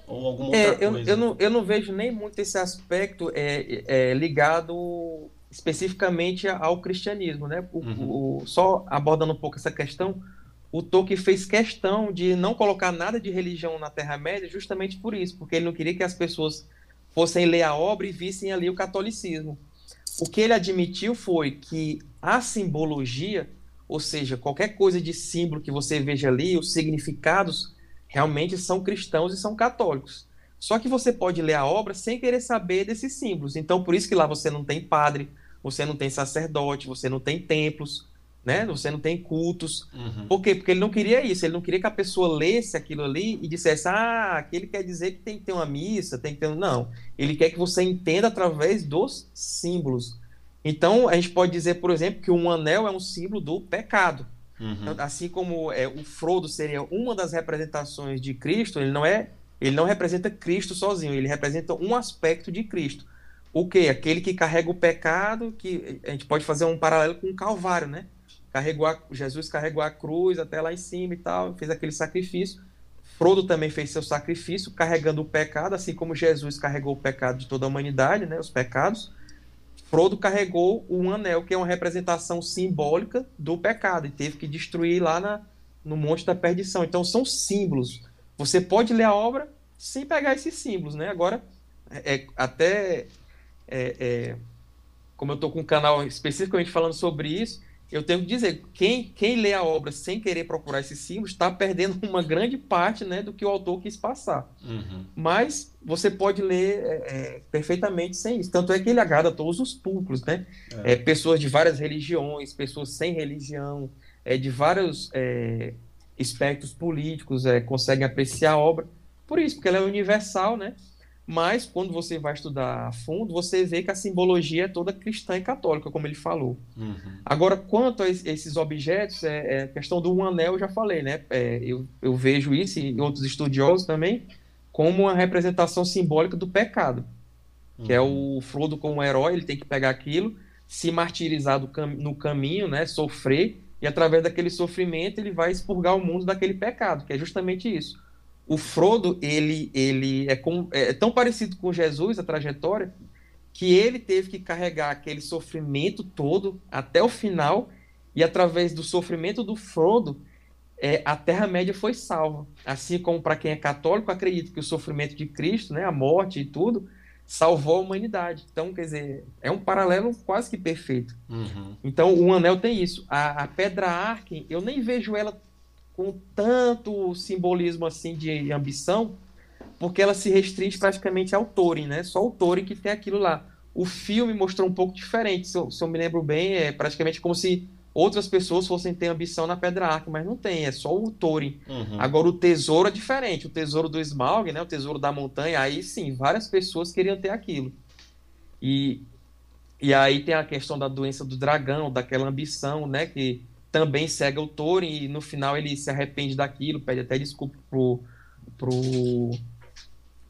Ou alguma é, outra eu, coisa? Eu não, eu não vejo nem muito esse aspecto é, é ligado especificamente ao cristianismo, né? O, uhum. o, só abordando um pouco essa questão, o Tolkien fez questão de não colocar nada de religião na Terra-média justamente por isso, porque ele não queria que as pessoas fossem ler a obra e vissem ali o catolicismo. O que ele admitiu foi que a simbologia, ou seja, qualquer coisa de símbolo que você veja ali, os significados realmente são cristãos e são católicos. Só que você pode ler a obra sem querer saber desses símbolos. Então, por isso que lá você não tem padre, você não tem sacerdote, você não tem templos, né? Você não tem cultos. Uhum. Por quê? Porque ele não queria isso. Ele não queria que a pessoa lesse aquilo ali e dissesse, ah, aquele quer dizer que tem que ter uma missa, tem que ter. Não. Ele quer que você entenda através dos símbolos. Então, a gente pode dizer, por exemplo, que um anel é um símbolo do pecado. Uhum. Assim como é, o Frodo seria uma das representações de Cristo, ele não é. Ele não representa Cristo sozinho, ele representa um aspecto de Cristo. O que? Aquele que carrega o pecado, que a gente pode fazer um paralelo com o Calvário, né? Carregou a, Jesus carregou a cruz até lá em cima e tal, fez aquele sacrifício. Frodo também fez seu sacrifício, carregando o pecado, assim como Jesus carregou o pecado de toda a humanidade, né, os pecados. Frodo carregou um anel, que é uma representação simbólica do pecado, e teve que destruir lá na, no Monte da Perdição. Então são símbolos. Você pode ler a obra sem pegar esses símbolos, né? Agora, é, é até é, é, como eu estou com um canal especificamente falando sobre isso, eu tenho que dizer, quem, quem lê a obra sem querer procurar esses símbolos está perdendo uma grande parte né, do que o autor quis passar. Uhum. Mas você pode ler é, é, perfeitamente sem isso. Tanto é que ele agrada a todos os públicos, né? É. pessoas de várias religiões, pessoas sem religião, é, de vários é, espectros políticos é, conseguem apreciar a obra. Por isso, porque ela é universal, né? Mas quando você vai estudar a fundo, você vê que a simbologia é toda cristã e católica, como ele falou. Uhum. Agora, quanto a esses objetos, é, é questão do um anel, eu já falei, né? É, eu, eu vejo isso e outros estudiosos também como uma representação simbólica do pecado, uhum. que é o Frodo como herói, ele tem que pegar aquilo, se martirizar cam no caminho, né? Sofrer e através daquele sofrimento ele vai expurgar o mundo daquele pecado, que é justamente isso o Frodo ele, ele é, com, é, tão parecido com Jesus, a trajetória, que ele teve que carregar aquele sofrimento todo até o final, e através do sofrimento do Frodo, é, a Terra-média foi salva. Assim como para quem é católico, acredita que o sofrimento de Cristo, né, a morte e tudo, salvou a humanidade. Então, quer dizer, é um paralelo quase que perfeito. Uhum. Então, o anel tem isso. A, a pedra Arken, eu nem vejo ela com tanto simbolismo assim de ambição, porque ela se restringe praticamente ao Thorin, né? Só o Thorin que tem aquilo lá. O filme mostrou um pouco diferente, se eu, se eu me lembro bem, é praticamente como se outras pessoas fossem ter ambição na Pedra Arca, mas não tem, é só o Thorin. Uhum. Agora o tesouro é diferente, o tesouro do Smaug, né, o tesouro da montanha, aí sim, várias pessoas queriam ter aquilo. E, e aí tem a questão da doença do dragão, daquela ambição, né, que também cega o Thorin e no final ele se arrepende daquilo, pede até desculpa pro, pro,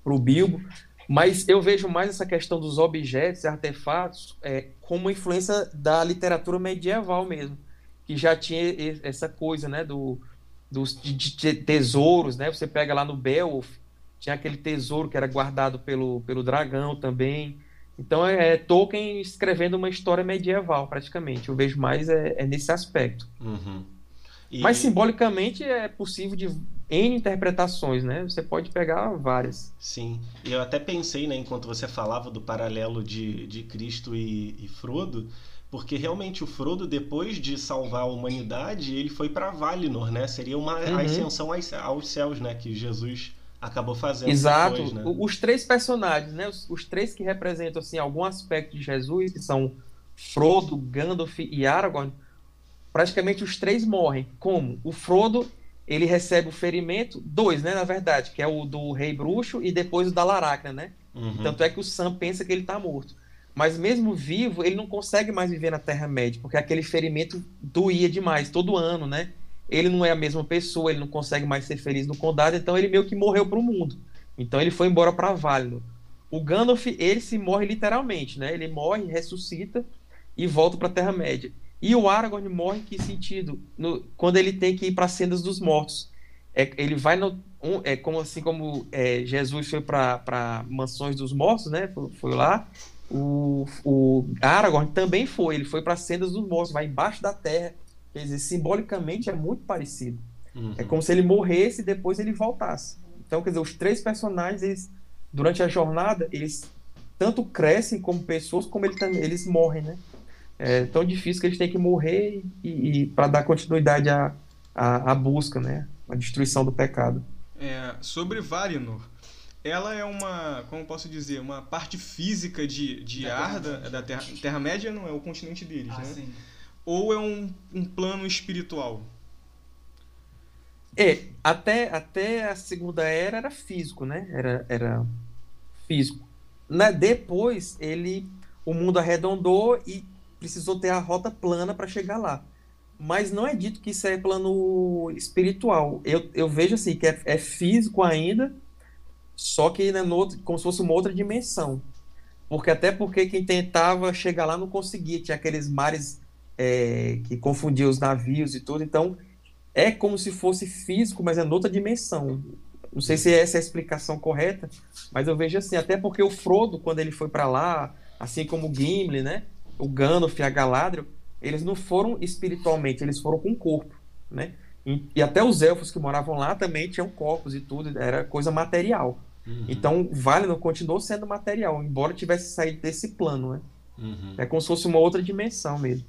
pro Bilbo. Mas eu vejo mais essa questão dos objetos e artefatos é, como influência da literatura medieval mesmo, que já tinha essa coisa, né, do, dos de, tesouros, né? Você pega lá no Beowulf, tinha aquele tesouro que era guardado pelo, pelo dragão também. Então é, é, Tolkien escrevendo uma história medieval, praticamente. Eu vejo mais é, é nesse aspecto. Uhum. E... Mas simbolicamente é possível de N interpretações, né? Você pode pegar várias. Sim. E eu até pensei, né, enquanto você falava do paralelo de, de Cristo e, e Frodo, porque realmente o Frodo, depois de salvar a humanidade, ele foi para Valinor, né? Seria uma uhum. ascensão aos céus, né? Que Jesus acabou fazendo Exato. Depois, né? Os três personagens, né? Os, os, três que representam assim algum aspecto de Jesus, que são Frodo, Gandalf e Aragorn, praticamente os três morrem. Como? O Frodo, ele recebe o ferimento, dois, né, na verdade, que é o do Rei Bruxo e depois o da Laracna, né? Uhum. Tanto é que o Sam pensa que ele está morto. Mas mesmo vivo, ele não consegue mais viver na Terra-média, porque aquele ferimento doía demais, todo ano, né? Ele não é a mesma pessoa, ele não consegue mais ser feliz no condado, então ele meio que morreu para o mundo. Então ele foi embora para Valinor. O Gandalf, ele se morre literalmente, né? Ele morre, ressuscita e volta para a Terra-média. E o Aragorn morre que sentido? No, quando ele tem que ir para as Sendas dos Mortos. É, ele vai no, um, é como assim como é, Jesus foi para mansões dos mortos, né? Foi, foi, lá. O, o Aragorn também foi. Ele foi para as Sendas dos Mortos, vai embaixo da terra Quer dizer, simbolicamente é muito parecido. Uhum. É como se ele morresse e depois ele voltasse. Então, quer dizer, os três personagens, eles, durante a jornada, eles tanto crescem como pessoas, como ele, eles morrem, né? É tão difícil que eles têm que morrer e, e para dar continuidade à, à, à, busca, né? A destruição do pecado. É, sobre Valinor, ela é uma, como posso dizer, uma parte física de, de da Arda, Terra da Terra, Terra-média, não é o continente deles, ah, né? Sim ou é um, um plano espiritual? É, até, até a segunda era era físico, né? Era, era físico. Na, depois ele o mundo arredondou e precisou ter a rota plana para chegar lá. Mas não é dito que isso é plano espiritual. Eu, eu vejo assim que é, é físico ainda, só que né, no outro, como se fosse uma outra dimensão. Porque até porque quem tentava chegar lá não conseguia, tinha aqueles mares é, que confundia os navios e tudo. Então, é como se fosse físico, mas é noutra dimensão. Não sei se essa é a explicação correta, mas eu vejo assim, até porque o Frodo, quando ele foi para lá, assim como o Gimli, né? O Gandalf e a Galadriel, eles não foram espiritualmente, eles foram com o corpo, né? E, e, até os elfos que moravam lá também tinham corpos e tudo, era coisa material. Uhum. Então, Valinor continuou sendo material, embora tivesse saído desse plano, né? Uhum. É como se fosse uma outra dimensão mesmo.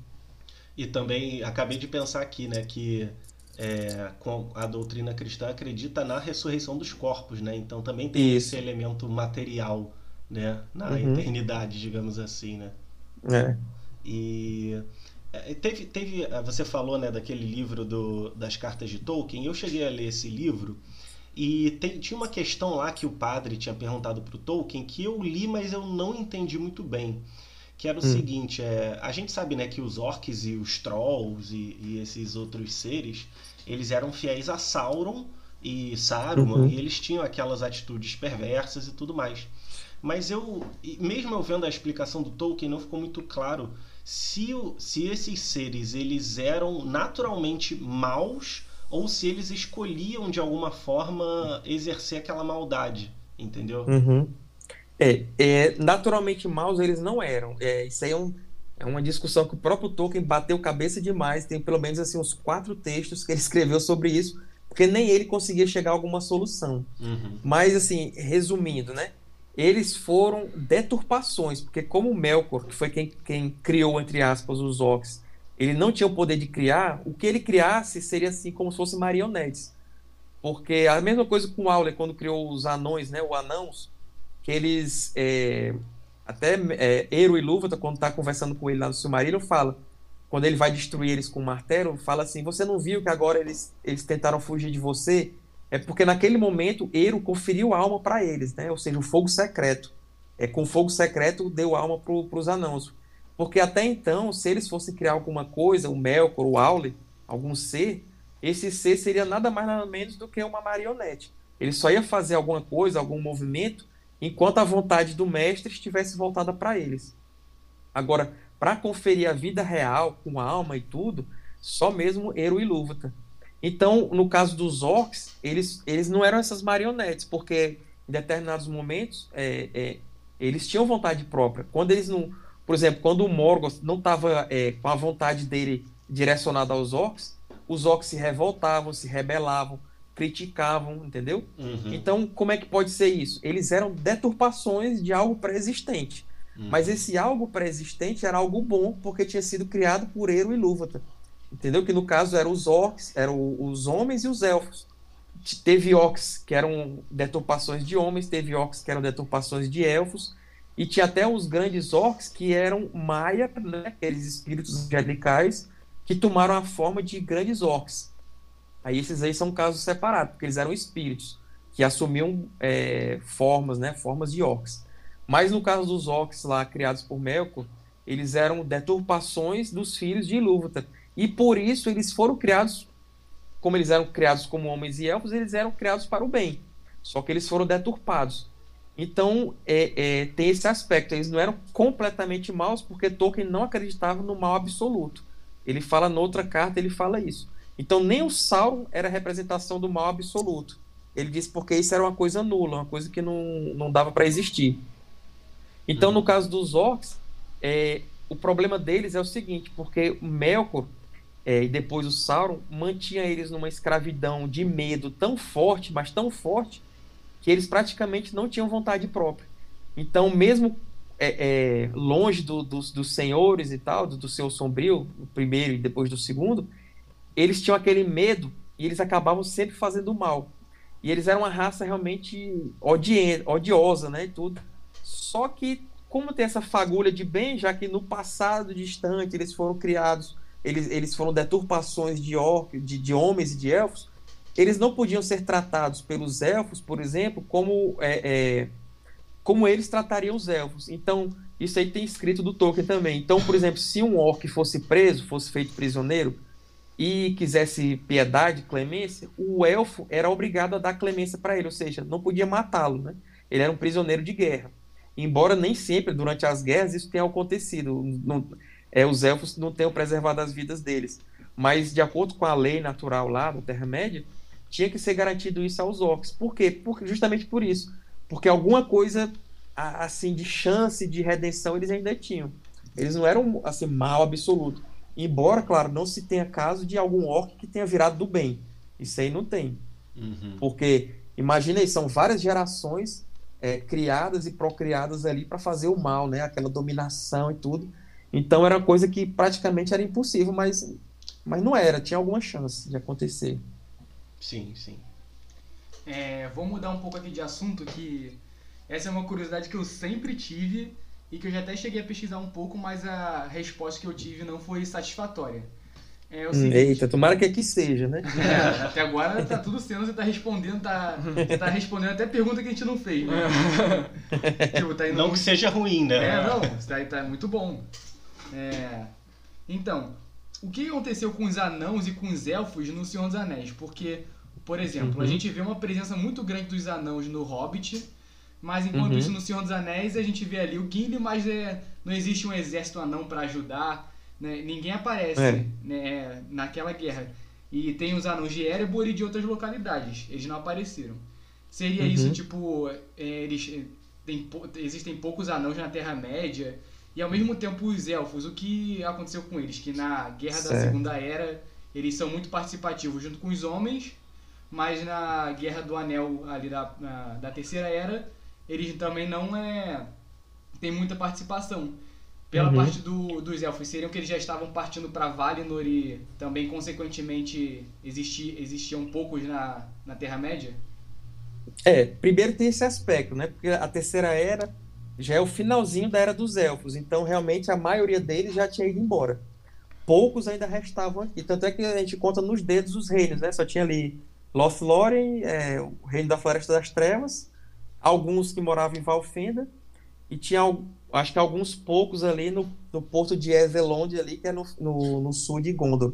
E também acabei de pensar aqui, né, que é, a doutrina cristã acredita na ressurreição dos corpos, né? Então também tem Isso. esse elemento material, né, na uhum. eternidade, digamos assim, né? É. E é, teve, teve, você falou, né, daquele livro do, das cartas de Tolkien. Eu cheguei a ler esse livro e tem, tinha uma questão lá que o padre tinha perguntado para o Tolkien que eu li, mas eu não entendi muito bem que era o hum. seguinte, é, a gente sabe né, que os orcs e os trolls e, e, esses outros seres, eles eram fiéis a Sauron e Saruman, uhum. e eles tinham aquelas atitudes perversas e tudo mais. Mas eu, mesmo eu vendo a explicação do Tolkien, não ficou muito claro se, se esses seres eles eram naturalmente maus ou se eles escolhiam de alguma forma exercer aquela maldade, entendeu? Uhum. É, é, naturalmente maus eles não eram. É, isso aí é, um, é uma discussão que o próprio Tolkien bateu cabeça demais. Tem pelo menos assim uns quatro textos que ele escreveu sobre isso, porque nem ele conseguia chegar a alguma solução. Uhum. Mas assim, resumindo, né? Eles foram deturpações, porque como Melkor, que foi quem, quem criou entre aspas os orcs, ele não tinha o poder de criar. O que ele criasse seria assim como se fosse marionetes. Porque a mesma coisa com Auler quando criou os anões, né? O anãos que eles é, até é, Eru e Lúvatar, quando está conversando com ele lá no Silmarillion, fala quando ele vai destruir eles com o martelo, fala assim: Você não viu que agora eles, eles tentaram fugir de você? É porque naquele momento Eru conferiu alma para eles, né? ou seja, o fogo secreto. É, com o fogo secreto deu alma para os anãos. Porque até então, se eles fossem criar alguma coisa, o Melkor, o Aule, algum ser, esse ser seria nada mais nada menos do que uma marionete. Ele só ia fazer alguma coisa, algum movimento, enquanto a vontade do mestre estivesse voltada para eles. Agora, para conferir a vida real, com alma e tudo, só mesmo Eru e Lúvatar. Então, no caso dos orcs, eles, eles não eram essas marionetes, porque em determinados momentos é, é, eles tinham vontade própria. Quando eles não. Por exemplo, quando o Morgoth não estava é, com a vontade dele direcionada aos orcs, os orcs se revoltavam, se rebelavam, criticavam, entendeu? Uhum. Então, como é que pode ser isso? Eles eram deturpações de algo pré-existente. Uhum. Mas esse algo pré-existente era algo bom, porque tinha sido criado por Eru e Lúvatar. Entendeu? Que no caso eram os orcs, eram os homens e os elfos. Teve orcs que eram deturpações de homens, teve orcs que eram deturpações de elfos, e tinha até os grandes orcs que eram Maia, né, aqueles espíritos angelicais, que tomaram a forma de grandes orcs. Aí esses aí são casos separados, porque eles eram espíritos que assumiam é, formas, né, formas de orcs. Mas no caso dos orcs lá criados por Melkor, eles eram deturpações dos filhos de Ilúvatar. E por isso eles foram criados, como eles eram criados como homens e elfos, eles eram criados para o bem. Só que eles foram deturpados. Então é, é, tem esse aspecto. Eles não eram completamente maus, porque Tolkien não acreditava no mal absoluto. Ele fala noutra carta, ele fala isso. Então nem o Sauron era a representação do mal absoluto. Ele disse porque isso era uma coisa nula, uma coisa que não, não dava para existir. Então, uhum. no caso dos orcs, é, o problema deles é o seguinte, porque Melkor é, e depois o Sauron mantinha eles numa escravidão de medo tão forte, mas tão forte, que eles praticamente não tinham vontade própria. Então, mesmo é, é, longe do, dos, dos senhores e tal, do, do seu sombrio, o primeiro e depois do segundo, eles tinham aquele medo e eles acabavam sempre fazendo mal. E eles eram uma raça realmente odi odiosa, né, e tudo. Só que como tem essa fagulha de bem, já que no passado distante eles foram criados, eles, eles foram deturpações de, orc, de, de homens e de elfos, eles não podiam ser tratados pelos elfos, por exemplo, como, é, é, como eles tratariam os elfos. Então, isso aí tem escrito do Tolkien também. Então, por exemplo, se um orc fosse preso, fosse feito prisioneiro, e quisesse piedade, clemência, o elfo era obrigado a dar clemência para ele, ou seja, não podia matá-lo, né? Ele era um prisioneiro de guerra. Embora nem sempre durante as guerras isso tenha acontecido, não, é, os elfos não tenham preservado as vidas deles. Mas de acordo com a lei natural lá da Terra-média, tinha que ser garantido isso aos orcs. Por quê? Justamente por isso. Porque alguma coisa assim de chance de redenção eles ainda tinham. Eles não eram assim mal absoluto. Embora, claro, não se tenha caso de algum orc que tenha virado do bem. Isso aí não tem. Uhum. Porque, imagina aí, são várias gerações é, criadas e procriadas ali para fazer o mal, né? Aquela dominação e tudo. Então era uma coisa que praticamente era impossível, mas, mas não era, tinha alguma chance de acontecer. Sim, sim. É, vou mudar um pouco aqui de assunto, que essa é uma curiosidade que eu sempre tive e que eu já até cheguei a pesquisar um pouco, mas a resposta que eu tive não foi satisfatória. É o seguinte, Eita, tomara que aqui seja, né? É, até agora tá tudo sendo, você tá respondendo, tá, você tá respondendo até pergunta que a gente não fez, né? tipo, tá não muito... que seja ruim, né? É, não, tá, tá muito bom. É... Então, o que aconteceu com os anãos e com os elfos no Senhor dos Anéis? Porque, por exemplo, uhum. a gente vê uma presença muito grande dos anãos no Hobbit, mas enquanto uhum. isso no Senhor dos Anéis a gente vê ali o Gimli, mas é, não existe um exército anão para ajudar, né? ninguém aparece é. né, naquela guerra. E tem os anãos de Erebor e de outras localidades, eles não apareceram. Seria uhum. isso, tipo, é, eles é, tem, existem poucos anões na Terra-média, e ao mesmo tempo os elfos, o que aconteceu com eles? Que na Guerra certo. da Segunda Era eles são muito participativos junto com os homens, mas na Guerra do Anel ali da, na, da Terceira Era eles também não é tem muita participação. Pela uhum. parte do, dos elfos, seriam que eles já estavam partindo para Valinor e também, consequentemente, existi, existiam poucos na, na Terra-média? É, primeiro tem esse aspecto, né? Porque a Terceira Era já é o finalzinho da Era dos Elfos, então realmente a maioria deles já tinha ido embora. Poucos ainda restavam aqui, tanto é que a gente conta nos dedos os reinos, né? Só tinha ali Lothlórien, é, o Reino da Floresta das Trevas, alguns que moravam em Valfenda, e tinha, acho que alguns poucos ali no, no porto de Ezelond, ali, que é no, no, no, sul de Gondor.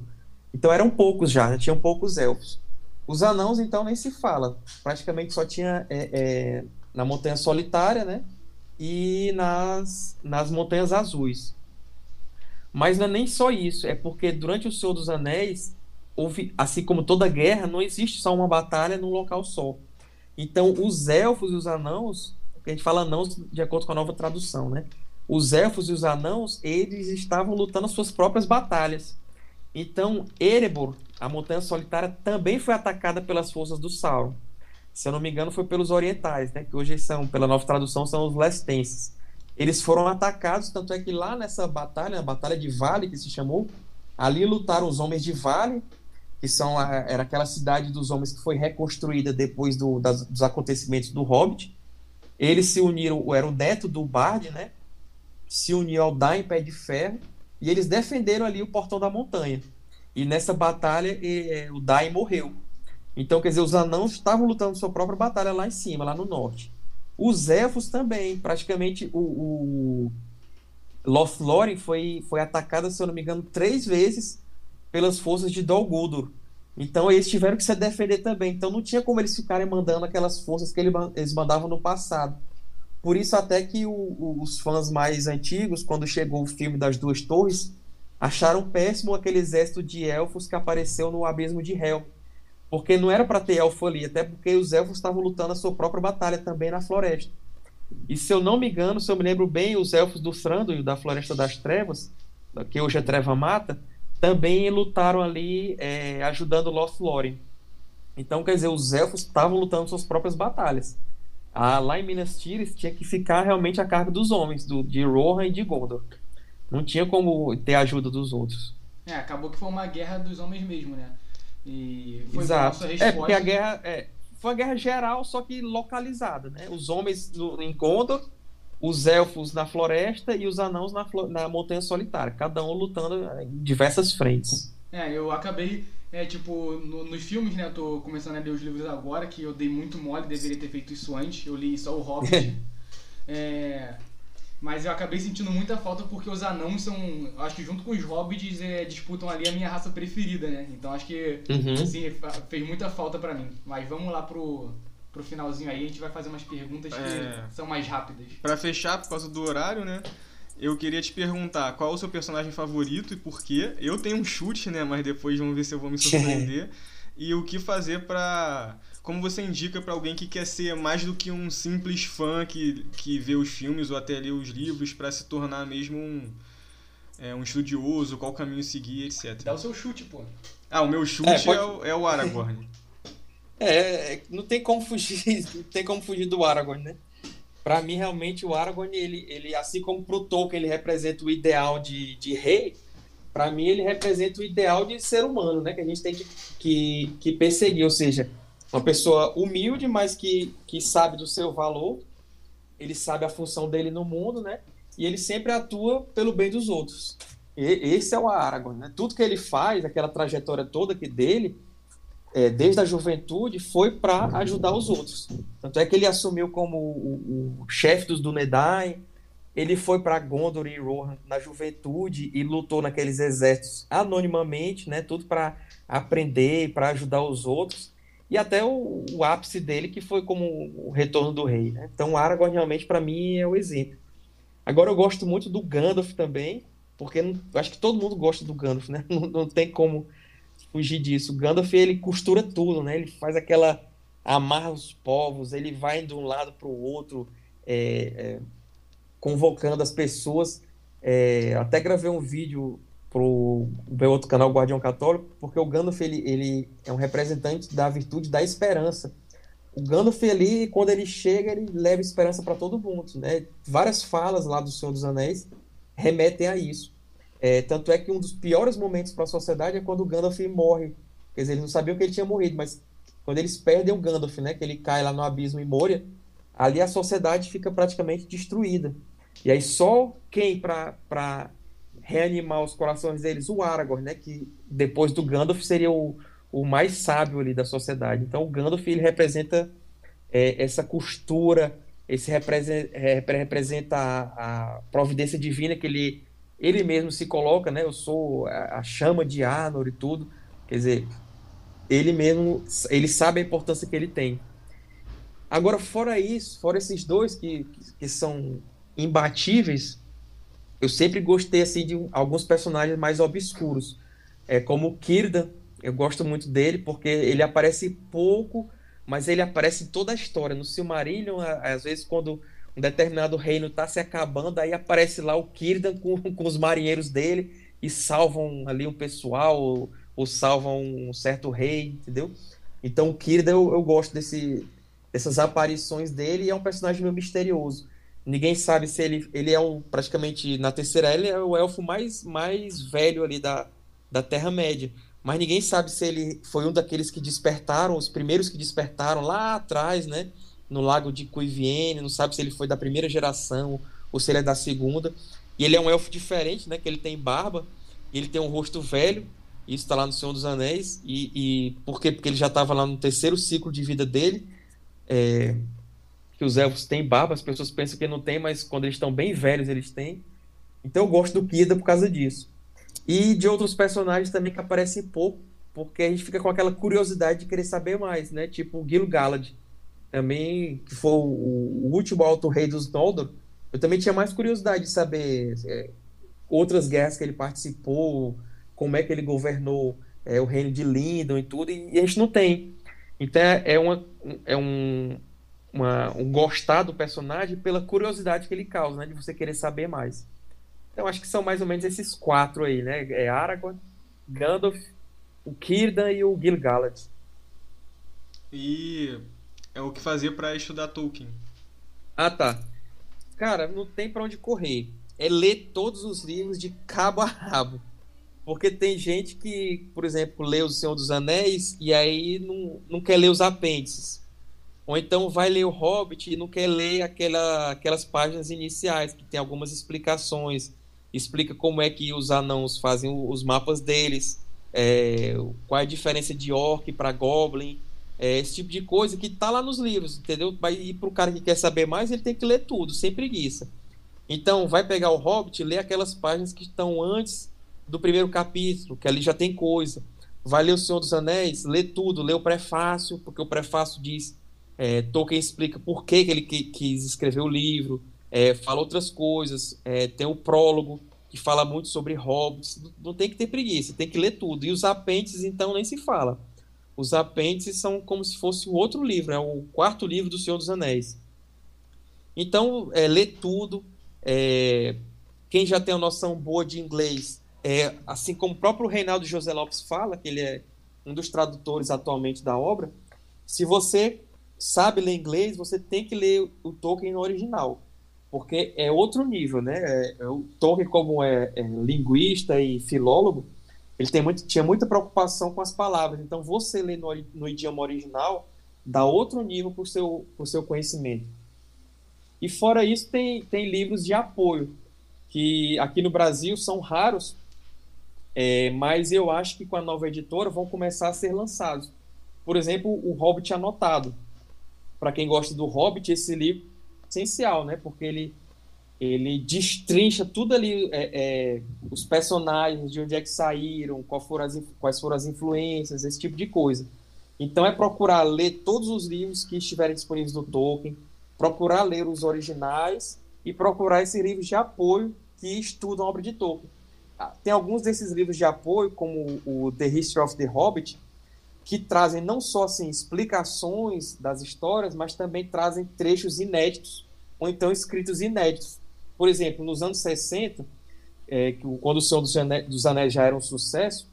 Então eram poucos já, né? tinham poucos elfos. Os anãos, então, nem se fala. Praticamente só tinha é, é, na Montanha Solitária, né? E nas, nas Montanhas Azuis. Mas não é nem só isso, é porque durante o Senhor dos Anéis, houve, assim como toda guerra, não existe só uma batalha num local só. Então, os elfos e os anãos, a gente fala anãos de acordo com a nova tradução, né? Os elfos e os anãos, eles estavam lutando as suas próprias batalhas. Então, Erebor, a montanha solitária, também foi atacada pelas forças do Sauron. Se eu não me engano, foi pelos orientais, né? Que hoje são, pela nova tradução, são os lestenses. Eles foram atacados, tanto é que lá nessa batalha, a Batalha de Vale, que se chamou, ali lutaram os homens de Vale que são a, era aquela cidade dos homens que foi reconstruída depois do, das, dos acontecimentos do Hobbit. Eles se uniram, era o neto do Bard, né? Se uniu ao Dain Pé de Ferro e eles defenderam ali o Portão da Montanha. E nessa batalha e, o Dain morreu. Então, quer dizer, os anãos estavam lutando sua própria batalha lá em cima, lá no norte. Os elfos também, praticamente o, o Lothlórien foi, foi atacada, se eu não me engano, três vezes pelas forças de Dol Guldur. Então eles tiveram que se defender também. Então não tinha como eles ficarem mandando aquelas forças que eles mandavam no passado. Por isso até que o, os fãs mais antigos, quando chegou o filme das Duas Torres, acharam péssimo aquele exército de elfos que apareceu no abismo de Hel. Porque não era para ter elfo ali, até porque os elfos estavam lutando a sua própria batalha também na floresta. E se eu não me engano, se eu me lembro bem, os elfos do Thranduil, da Floresta das Trevas, que hoje é Treva Mata, também lutaram ali é, ajudando Lothlórien. Então, quer dizer, os elfos estavam lutando suas próprias batalhas. Ah, lá em Minas Tirith tinha que ficar realmente a cargo dos homens, do, de Rohan e de Gondor. Não tinha como ter a ajuda dos outros. É, acabou que foi uma guerra dos homens mesmo, né? E foi Exato. Resposta... É, porque a guerra é, foi uma guerra geral, só que localizada, né? Os homens no, em Gondor os elfos na floresta e os anãos na, na montanha solitária, cada um lutando em diversas frentes. É, eu acabei, é, tipo, no, nos filmes, né, eu tô começando a ler os livros agora, que eu dei muito mole, deveria ter feito isso antes, eu li só o Hobbit. é, mas eu acabei sentindo muita falta porque os anãos são, acho que junto com os hobbits, é, disputam ali a minha raça preferida, né? Então acho que, uhum. assim, fez muita falta para mim. Mas vamos lá pro, pro finalzinho aí, a gente vai fazer umas perguntas que é... são mais rápidas. Para fechar, por causa do horário, né? Eu queria te perguntar qual é o seu personagem favorito e por quê. Eu tenho um chute, né? Mas depois vamos ver se eu vou me surpreender. e o que fazer para como você indica para alguém que quer ser mais do que um simples fã que, que vê os filmes ou até lê os livros para se tornar mesmo um, é, um estudioso, qual caminho seguir, etc. Dá o seu chute, pô. Ah, o meu chute é, pode... é, o, é o Aragorn. É, é, não tem como fugir, não tem como fugir do Aragorn, né? para mim realmente o Aragorn ele, ele assim como pro Tolkien ele representa o ideal de, de rei para mim ele representa o ideal de ser humano né? Que a gente tem que, que, que perseguir. Ou seja uma pessoa humilde mas que, que sabe do seu valor ele sabe a função dele no mundo né? E ele sempre atua pelo bem dos outros. E, esse é o Aragorn né? Tudo que ele faz aquela trajetória toda que dele é, desde a juventude, foi para ajudar os outros. Tanto é que ele assumiu como o, o chefe dos Dúnedain, ele foi para Gondor e Rohan na juventude e lutou naqueles exércitos anonimamente, né, tudo para aprender, para ajudar os outros, e até o, o, ápice dele, que foi como o retorno do rei. Né? Então, Aragorn realmente, para mim, é o exemplo. Agora, eu gosto muito do Gandalf também, porque não, acho que todo mundo gosta do Gandalf, né? não, não tem como fugir disso. Gandalf ele costura tudo, né? Ele faz aquela amarra os povos, ele vai de um lado para o outro, é, é, convocando as pessoas. É, até gravei um vídeo pro meu outro canal Guardião Católico, porque o Gandalf ele, ele é um representante da virtude da esperança. O Gandalf ali, quando ele chega, ele leva esperança para todo mundo, né? Várias falas lá do Senhor dos Anéis remetem a isso. É, tanto é que um dos piores momentos para a sociedade é quando o Gandalf morre. Quer dizer, eles não sabiam que ele tinha morrido, mas quando eles perdem o Gandalf, né, que ele cai lá no abismo em Moria, ali a sociedade fica praticamente destruída. E aí só quem para reanimar os corações deles, o Aragorn, né, que depois do Gandalf seria o, o mais sábio ali da sociedade. Então o Gandalf ele representa é, essa costura, esse representa, representa a, a providência divina que ele ele mesmo se coloca, né? Eu sou a, chama de Arnor e tudo. Quer dizer, ele mesmo, ele sabe a importância que ele tem. Agora, fora isso, fora esses dois que, que são imbatíveis, eu sempre gostei assim de alguns personagens mais obscuros, é como o Kirdan. Eu gosto muito dele porque ele aparece pouco, mas ele aparece em toda a história. No Silmarillion, às vezes quando um determinado reino está se acabando, aí aparece lá o Círdan com, com os marinheiros dele e salvam ali um pessoal, ou, ou salvam um certo rei, entendeu? Então o Círdan eu, eu gosto desse, dessas aparições dele e é um personagem meio misterioso. Ninguém sabe se ele, ele é um, praticamente, na terceira ele é o elfo mais, mais velho ali da, da Terra-média. Mas ninguém sabe se ele foi um daqueles que despertaram, os primeiros que despertaram lá atrás, né? No lago de Cuiviene, não sabe se ele foi da primeira geração ou se ele é da segunda. E ele é um elfo diferente, né? Que ele tem barba, ele tem um rosto velho. Isso está lá no Senhor dos Anéis. E, e por quê? Porque ele já estava lá no terceiro ciclo de vida dele. É, que os elfos têm barba, as pessoas pensam que não tem, mas quando eles estão bem velhos, eles têm. Então eu gosto do Kida por causa disso. E de outros personagens também que aparecem pouco, porque a gente fica com aquela curiosidade de querer saber mais, né? Tipo o Gil Galad também, que foi o, o último alto rei dos Noldor, eu também tinha mais curiosidade de saber é, outras guerras que ele participou, como é que ele governou é, o reino de Lindon e tudo, e, e, a gente não tem. Então é, é, uma, é um, uma, um gostar do personagem pela curiosidade que ele causa, né, de você querer saber mais. Então acho que são mais ou menos esses quatro aí, né? É Aragorn, Gandalf, o Círdan e o Gil-galad. E é o que fazia para estudar Tolkien. Ah, tá. Cara, não tem para onde correr. É ler todos os livros de cabo a rabo. Porque tem gente que, por exemplo, lê O Senhor dos Anéis e aí não, não quer ler os apêndices. Ou então vai ler o Hobbit e não quer ler aquela, aquelas páginas iniciais, que tem algumas explicações. Explica como é que os anãos fazem os mapas deles, é, qual é a diferença de orc para goblin é, esse tipo de coisa que tá lá nos livros, entendeu? E para o cara que quer saber mais, ele tem que ler tudo, sem preguiça. Então, vai pegar o Hobbit ler aquelas páginas que estão antes do primeiro capítulo, que ali já tem coisa. Vai ler O Senhor dos Anéis, lê tudo, lê o prefácio, porque o prefácio diz, é, Tolkien explica por que, que ele quis escrever o livro, é, fala outras coisas, é, tem o prólogo, que fala muito sobre hobbits, não tem que ter preguiça, tem que ler tudo. E os apêndices, então, nem se fala. Os apêndices são como se fosse o outro livro, é o quarto livro do Senhor dos Anéis. Então, é, lê tudo. É, quem já tem uma noção boa de inglês, é, assim como o próprio Reinaldo José Lopes fala, que ele é um dos tradutores atualmente da obra, se você sabe ler inglês, você tem que ler o Tolkien no original, porque é outro nível, né? É, é o Tolkien, como é, é, linguista e filólogo, ele tem muito, tinha muita preocupação com as palavras. Então, você ler no, no idioma original dá outro nível para o seu, pro seu conhecimento. E fora isso, tem, tem livros de apoio, que aqui no Brasil são raros, é, mas eu acho que com a nova editora vão começar a ser lançados. Por exemplo, o Hobbit Anotado. Para quem gosta do Hobbit, esse livro é essencial, né? Porque ele, ele destrincha tudo ali, é, é, os personagens, de onde é que saíram, foram as, quais foram as influências, esse tipo de coisa. Então é procurar ler todos os livros que estiverem disponíveis do Tolkien, procurar ler os originais e procurar esses livros de apoio que estudam a obra de Tolkien. Ah, tem alguns desses livros de apoio, como o The History of the Hobbit, que trazem não só assim, explicações das histórias, mas também trazem trechos inéditos, ou então escritos inéditos. Por exemplo, nos anos 60, é, quando o Senhor dos Anéis já era um sucesso,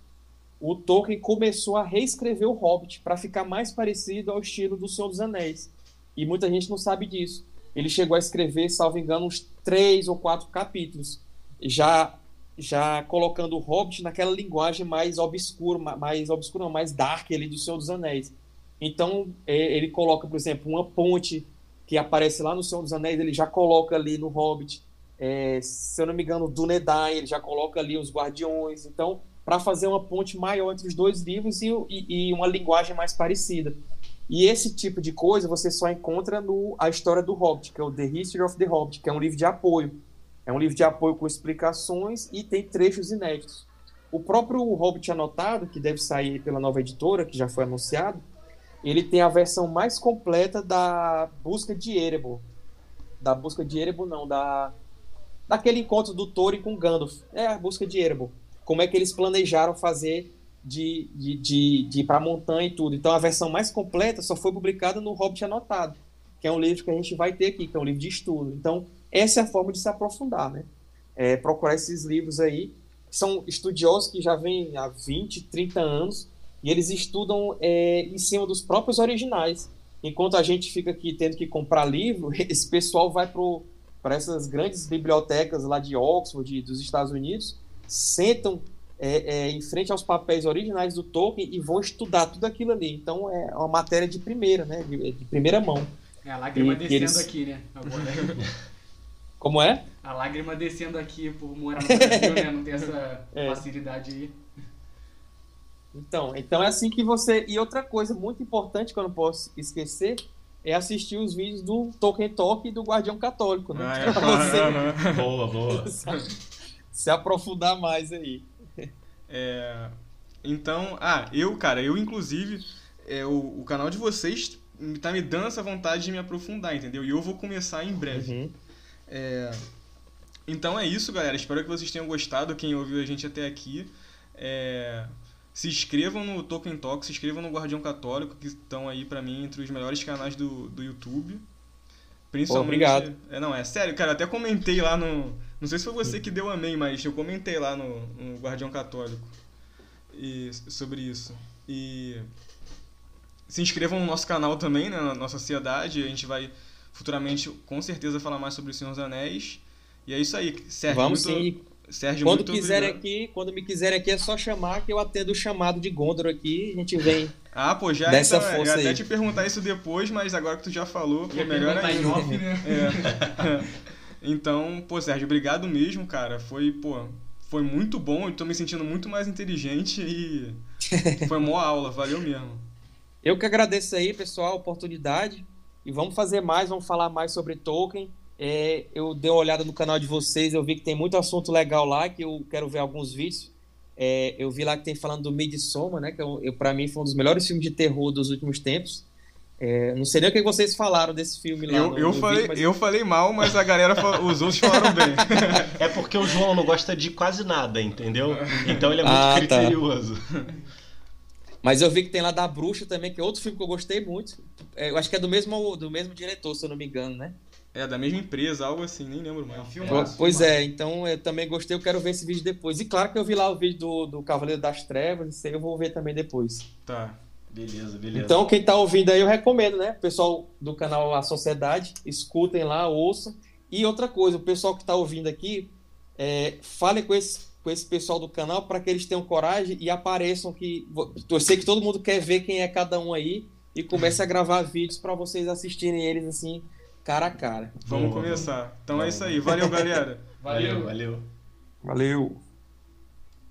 o Tolkien começou a reescrever o Hobbit para ficar mais parecido ao estilo do Senhor dos Anéis. E muita gente não sabe disso. Ele chegou a escrever, salvo engano, uns três ou quatro capítulos, já já colocando o Hobbit naquela linguagem mais obscura, mais obscura, não, mais dark ali do Senhor dos Anéis. Então, é, ele coloca, por exemplo, uma ponte que aparece lá no Senhor dos Anéis, ele já coloca ali no Hobbit. É, se eu não me engano, Dunedain, ele já coloca ali os Guardiões. Então, para fazer uma ponte maior entre os dois livros e, e, e uma linguagem mais parecida. E esse tipo de coisa você só encontra no A História do Hobbit, que é o The History of the Hobbit, que é um livro de apoio. É um livro de apoio com explicações e tem trechos inéditos. O próprio Hobbit Anotado, que deve sair pela nova editora, que já foi anunciado, ele tem a versão mais completa da Busca de Erebor. Da Busca de Erebor, não, da daquele encontro do Thorin com Gandalf. É a Busca de Erebor. Como é que eles planejaram fazer de, de, de, de ir para a montanha e tudo. Então a versão mais completa só foi publicada no Hobbit Anotado, que é um livro que a gente vai ter aqui, que é um livro de estudo. Então essa é a forma de se aprofundar, né? É procurar esses livros aí. São estudiosos que já vêm há 20, 30 anos e eles estudam é, em cima dos próprios originais. Enquanto a gente fica aqui tendo que comprar livro, esse pessoal vai para essas grandes bibliotecas lá de Oxford, de, dos Estados Unidos, sentam é, é, em frente aos papéis originais do Tolkien e vão estudar tudo aquilo ali. Então é uma matéria de primeira, né? De, de primeira mão. É a lágrima e, descendo eles... aqui, né? Como é? A lágrima descendo aqui por morar no Brasil, né? Não tem essa é. facilidade aí. Então, então é assim que você. E outra coisa muito importante que eu não posso esquecer é assistir os vídeos do Tolkien Talk e do Guardião Católico, né? Ah, é. você... boa, boa. Se aprofundar mais aí. É, então, ah, eu, cara, eu inclusive, é, o, o canal de vocês tá me dando essa vontade de me aprofundar, entendeu? E eu vou começar em breve. Uhum. É, então é isso, galera. Espero que vocês tenham gostado, quem ouviu a gente até aqui. É, se inscrevam no Token Talk, se inscrevam no Guardião Católico, que estão aí para mim entre os melhores canais do, do YouTube. Principalmente. obrigado. É, não, é sério, cara, até comentei lá no. Não sei se foi você que deu amém, mas eu comentei lá no, no Guardião Católico e, sobre isso. E se inscrevam no nosso canal também, né, na nossa sociedade. A gente vai futuramente, com certeza, falar mais sobre o Senhor dos Anéis. E é isso aí, Sérgio. Vamos muito, sim. Sérgio, quando quiserem aqui, quando me quiserem aqui, é só chamar que eu atendo o chamado de Gondor aqui. A gente vem. Ah, pô, já dessa então, força eu ia até te perguntar isso depois, mas agora que tu já falou, pô, melhor ainda. Off, né? é. Então, pô, Sérgio, obrigado mesmo, cara. Foi, pô, foi muito bom. Eu tô me sentindo muito mais inteligente e foi uma aula, valeu mesmo. Eu que agradeço aí, pessoal, a oportunidade. E vamos fazer mais, vamos falar mais sobre Tolkien. É, eu dei uma olhada no canal de vocês, eu vi que tem muito assunto legal lá, que eu quero ver alguns vídeos. É, eu vi lá que tem falando do Midsommar, né? Que eu, eu para mim foi um dos melhores filmes de terror dos últimos tempos. É, não sei nem o que vocês falaram desse filme lá. Eu, no, eu, no falei, vídeo, mas... eu falei mal, mas a galera, os outros falaram bem. É porque o João não gosta de quase nada, entendeu? Então ele é muito ah, tá. criterioso. Tá. Mas eu vi que tem lá da Bruxa também, que é outro filme que eu gostei muito. É, eu acho que é do mesmo, do mesmo diretor, se eu não me engano, né? É, da mesma empresa, algo assim, nem lembro mais. É um filme pois é, então eu também gostei, eu quero ver esse vídeo depois. E claro que eu vi lá o vídeo do, do Cavaleiro das Trevas, isso aí eu vou ver também depois. Tá. Beleza, beleza. Então, quem tá ouvindo aí, eu recomendo, né? O pessoal do canal A Sociedade, escutem lá, ouçam. E outra coisa, o pessoal que tá ouvindo aqui, é, fale com esse, com esse pessoal do canal para que eles tenham coragem e apareçam que. Eu sei que todo mundo quer ver quem é cada um aí e comece a gravar vídeos para vocês assistirem eles assim, cara a cara. Vamos Boa. começar. Então é isso aí. Valeu, galera. Valeu. valeu. Valeu!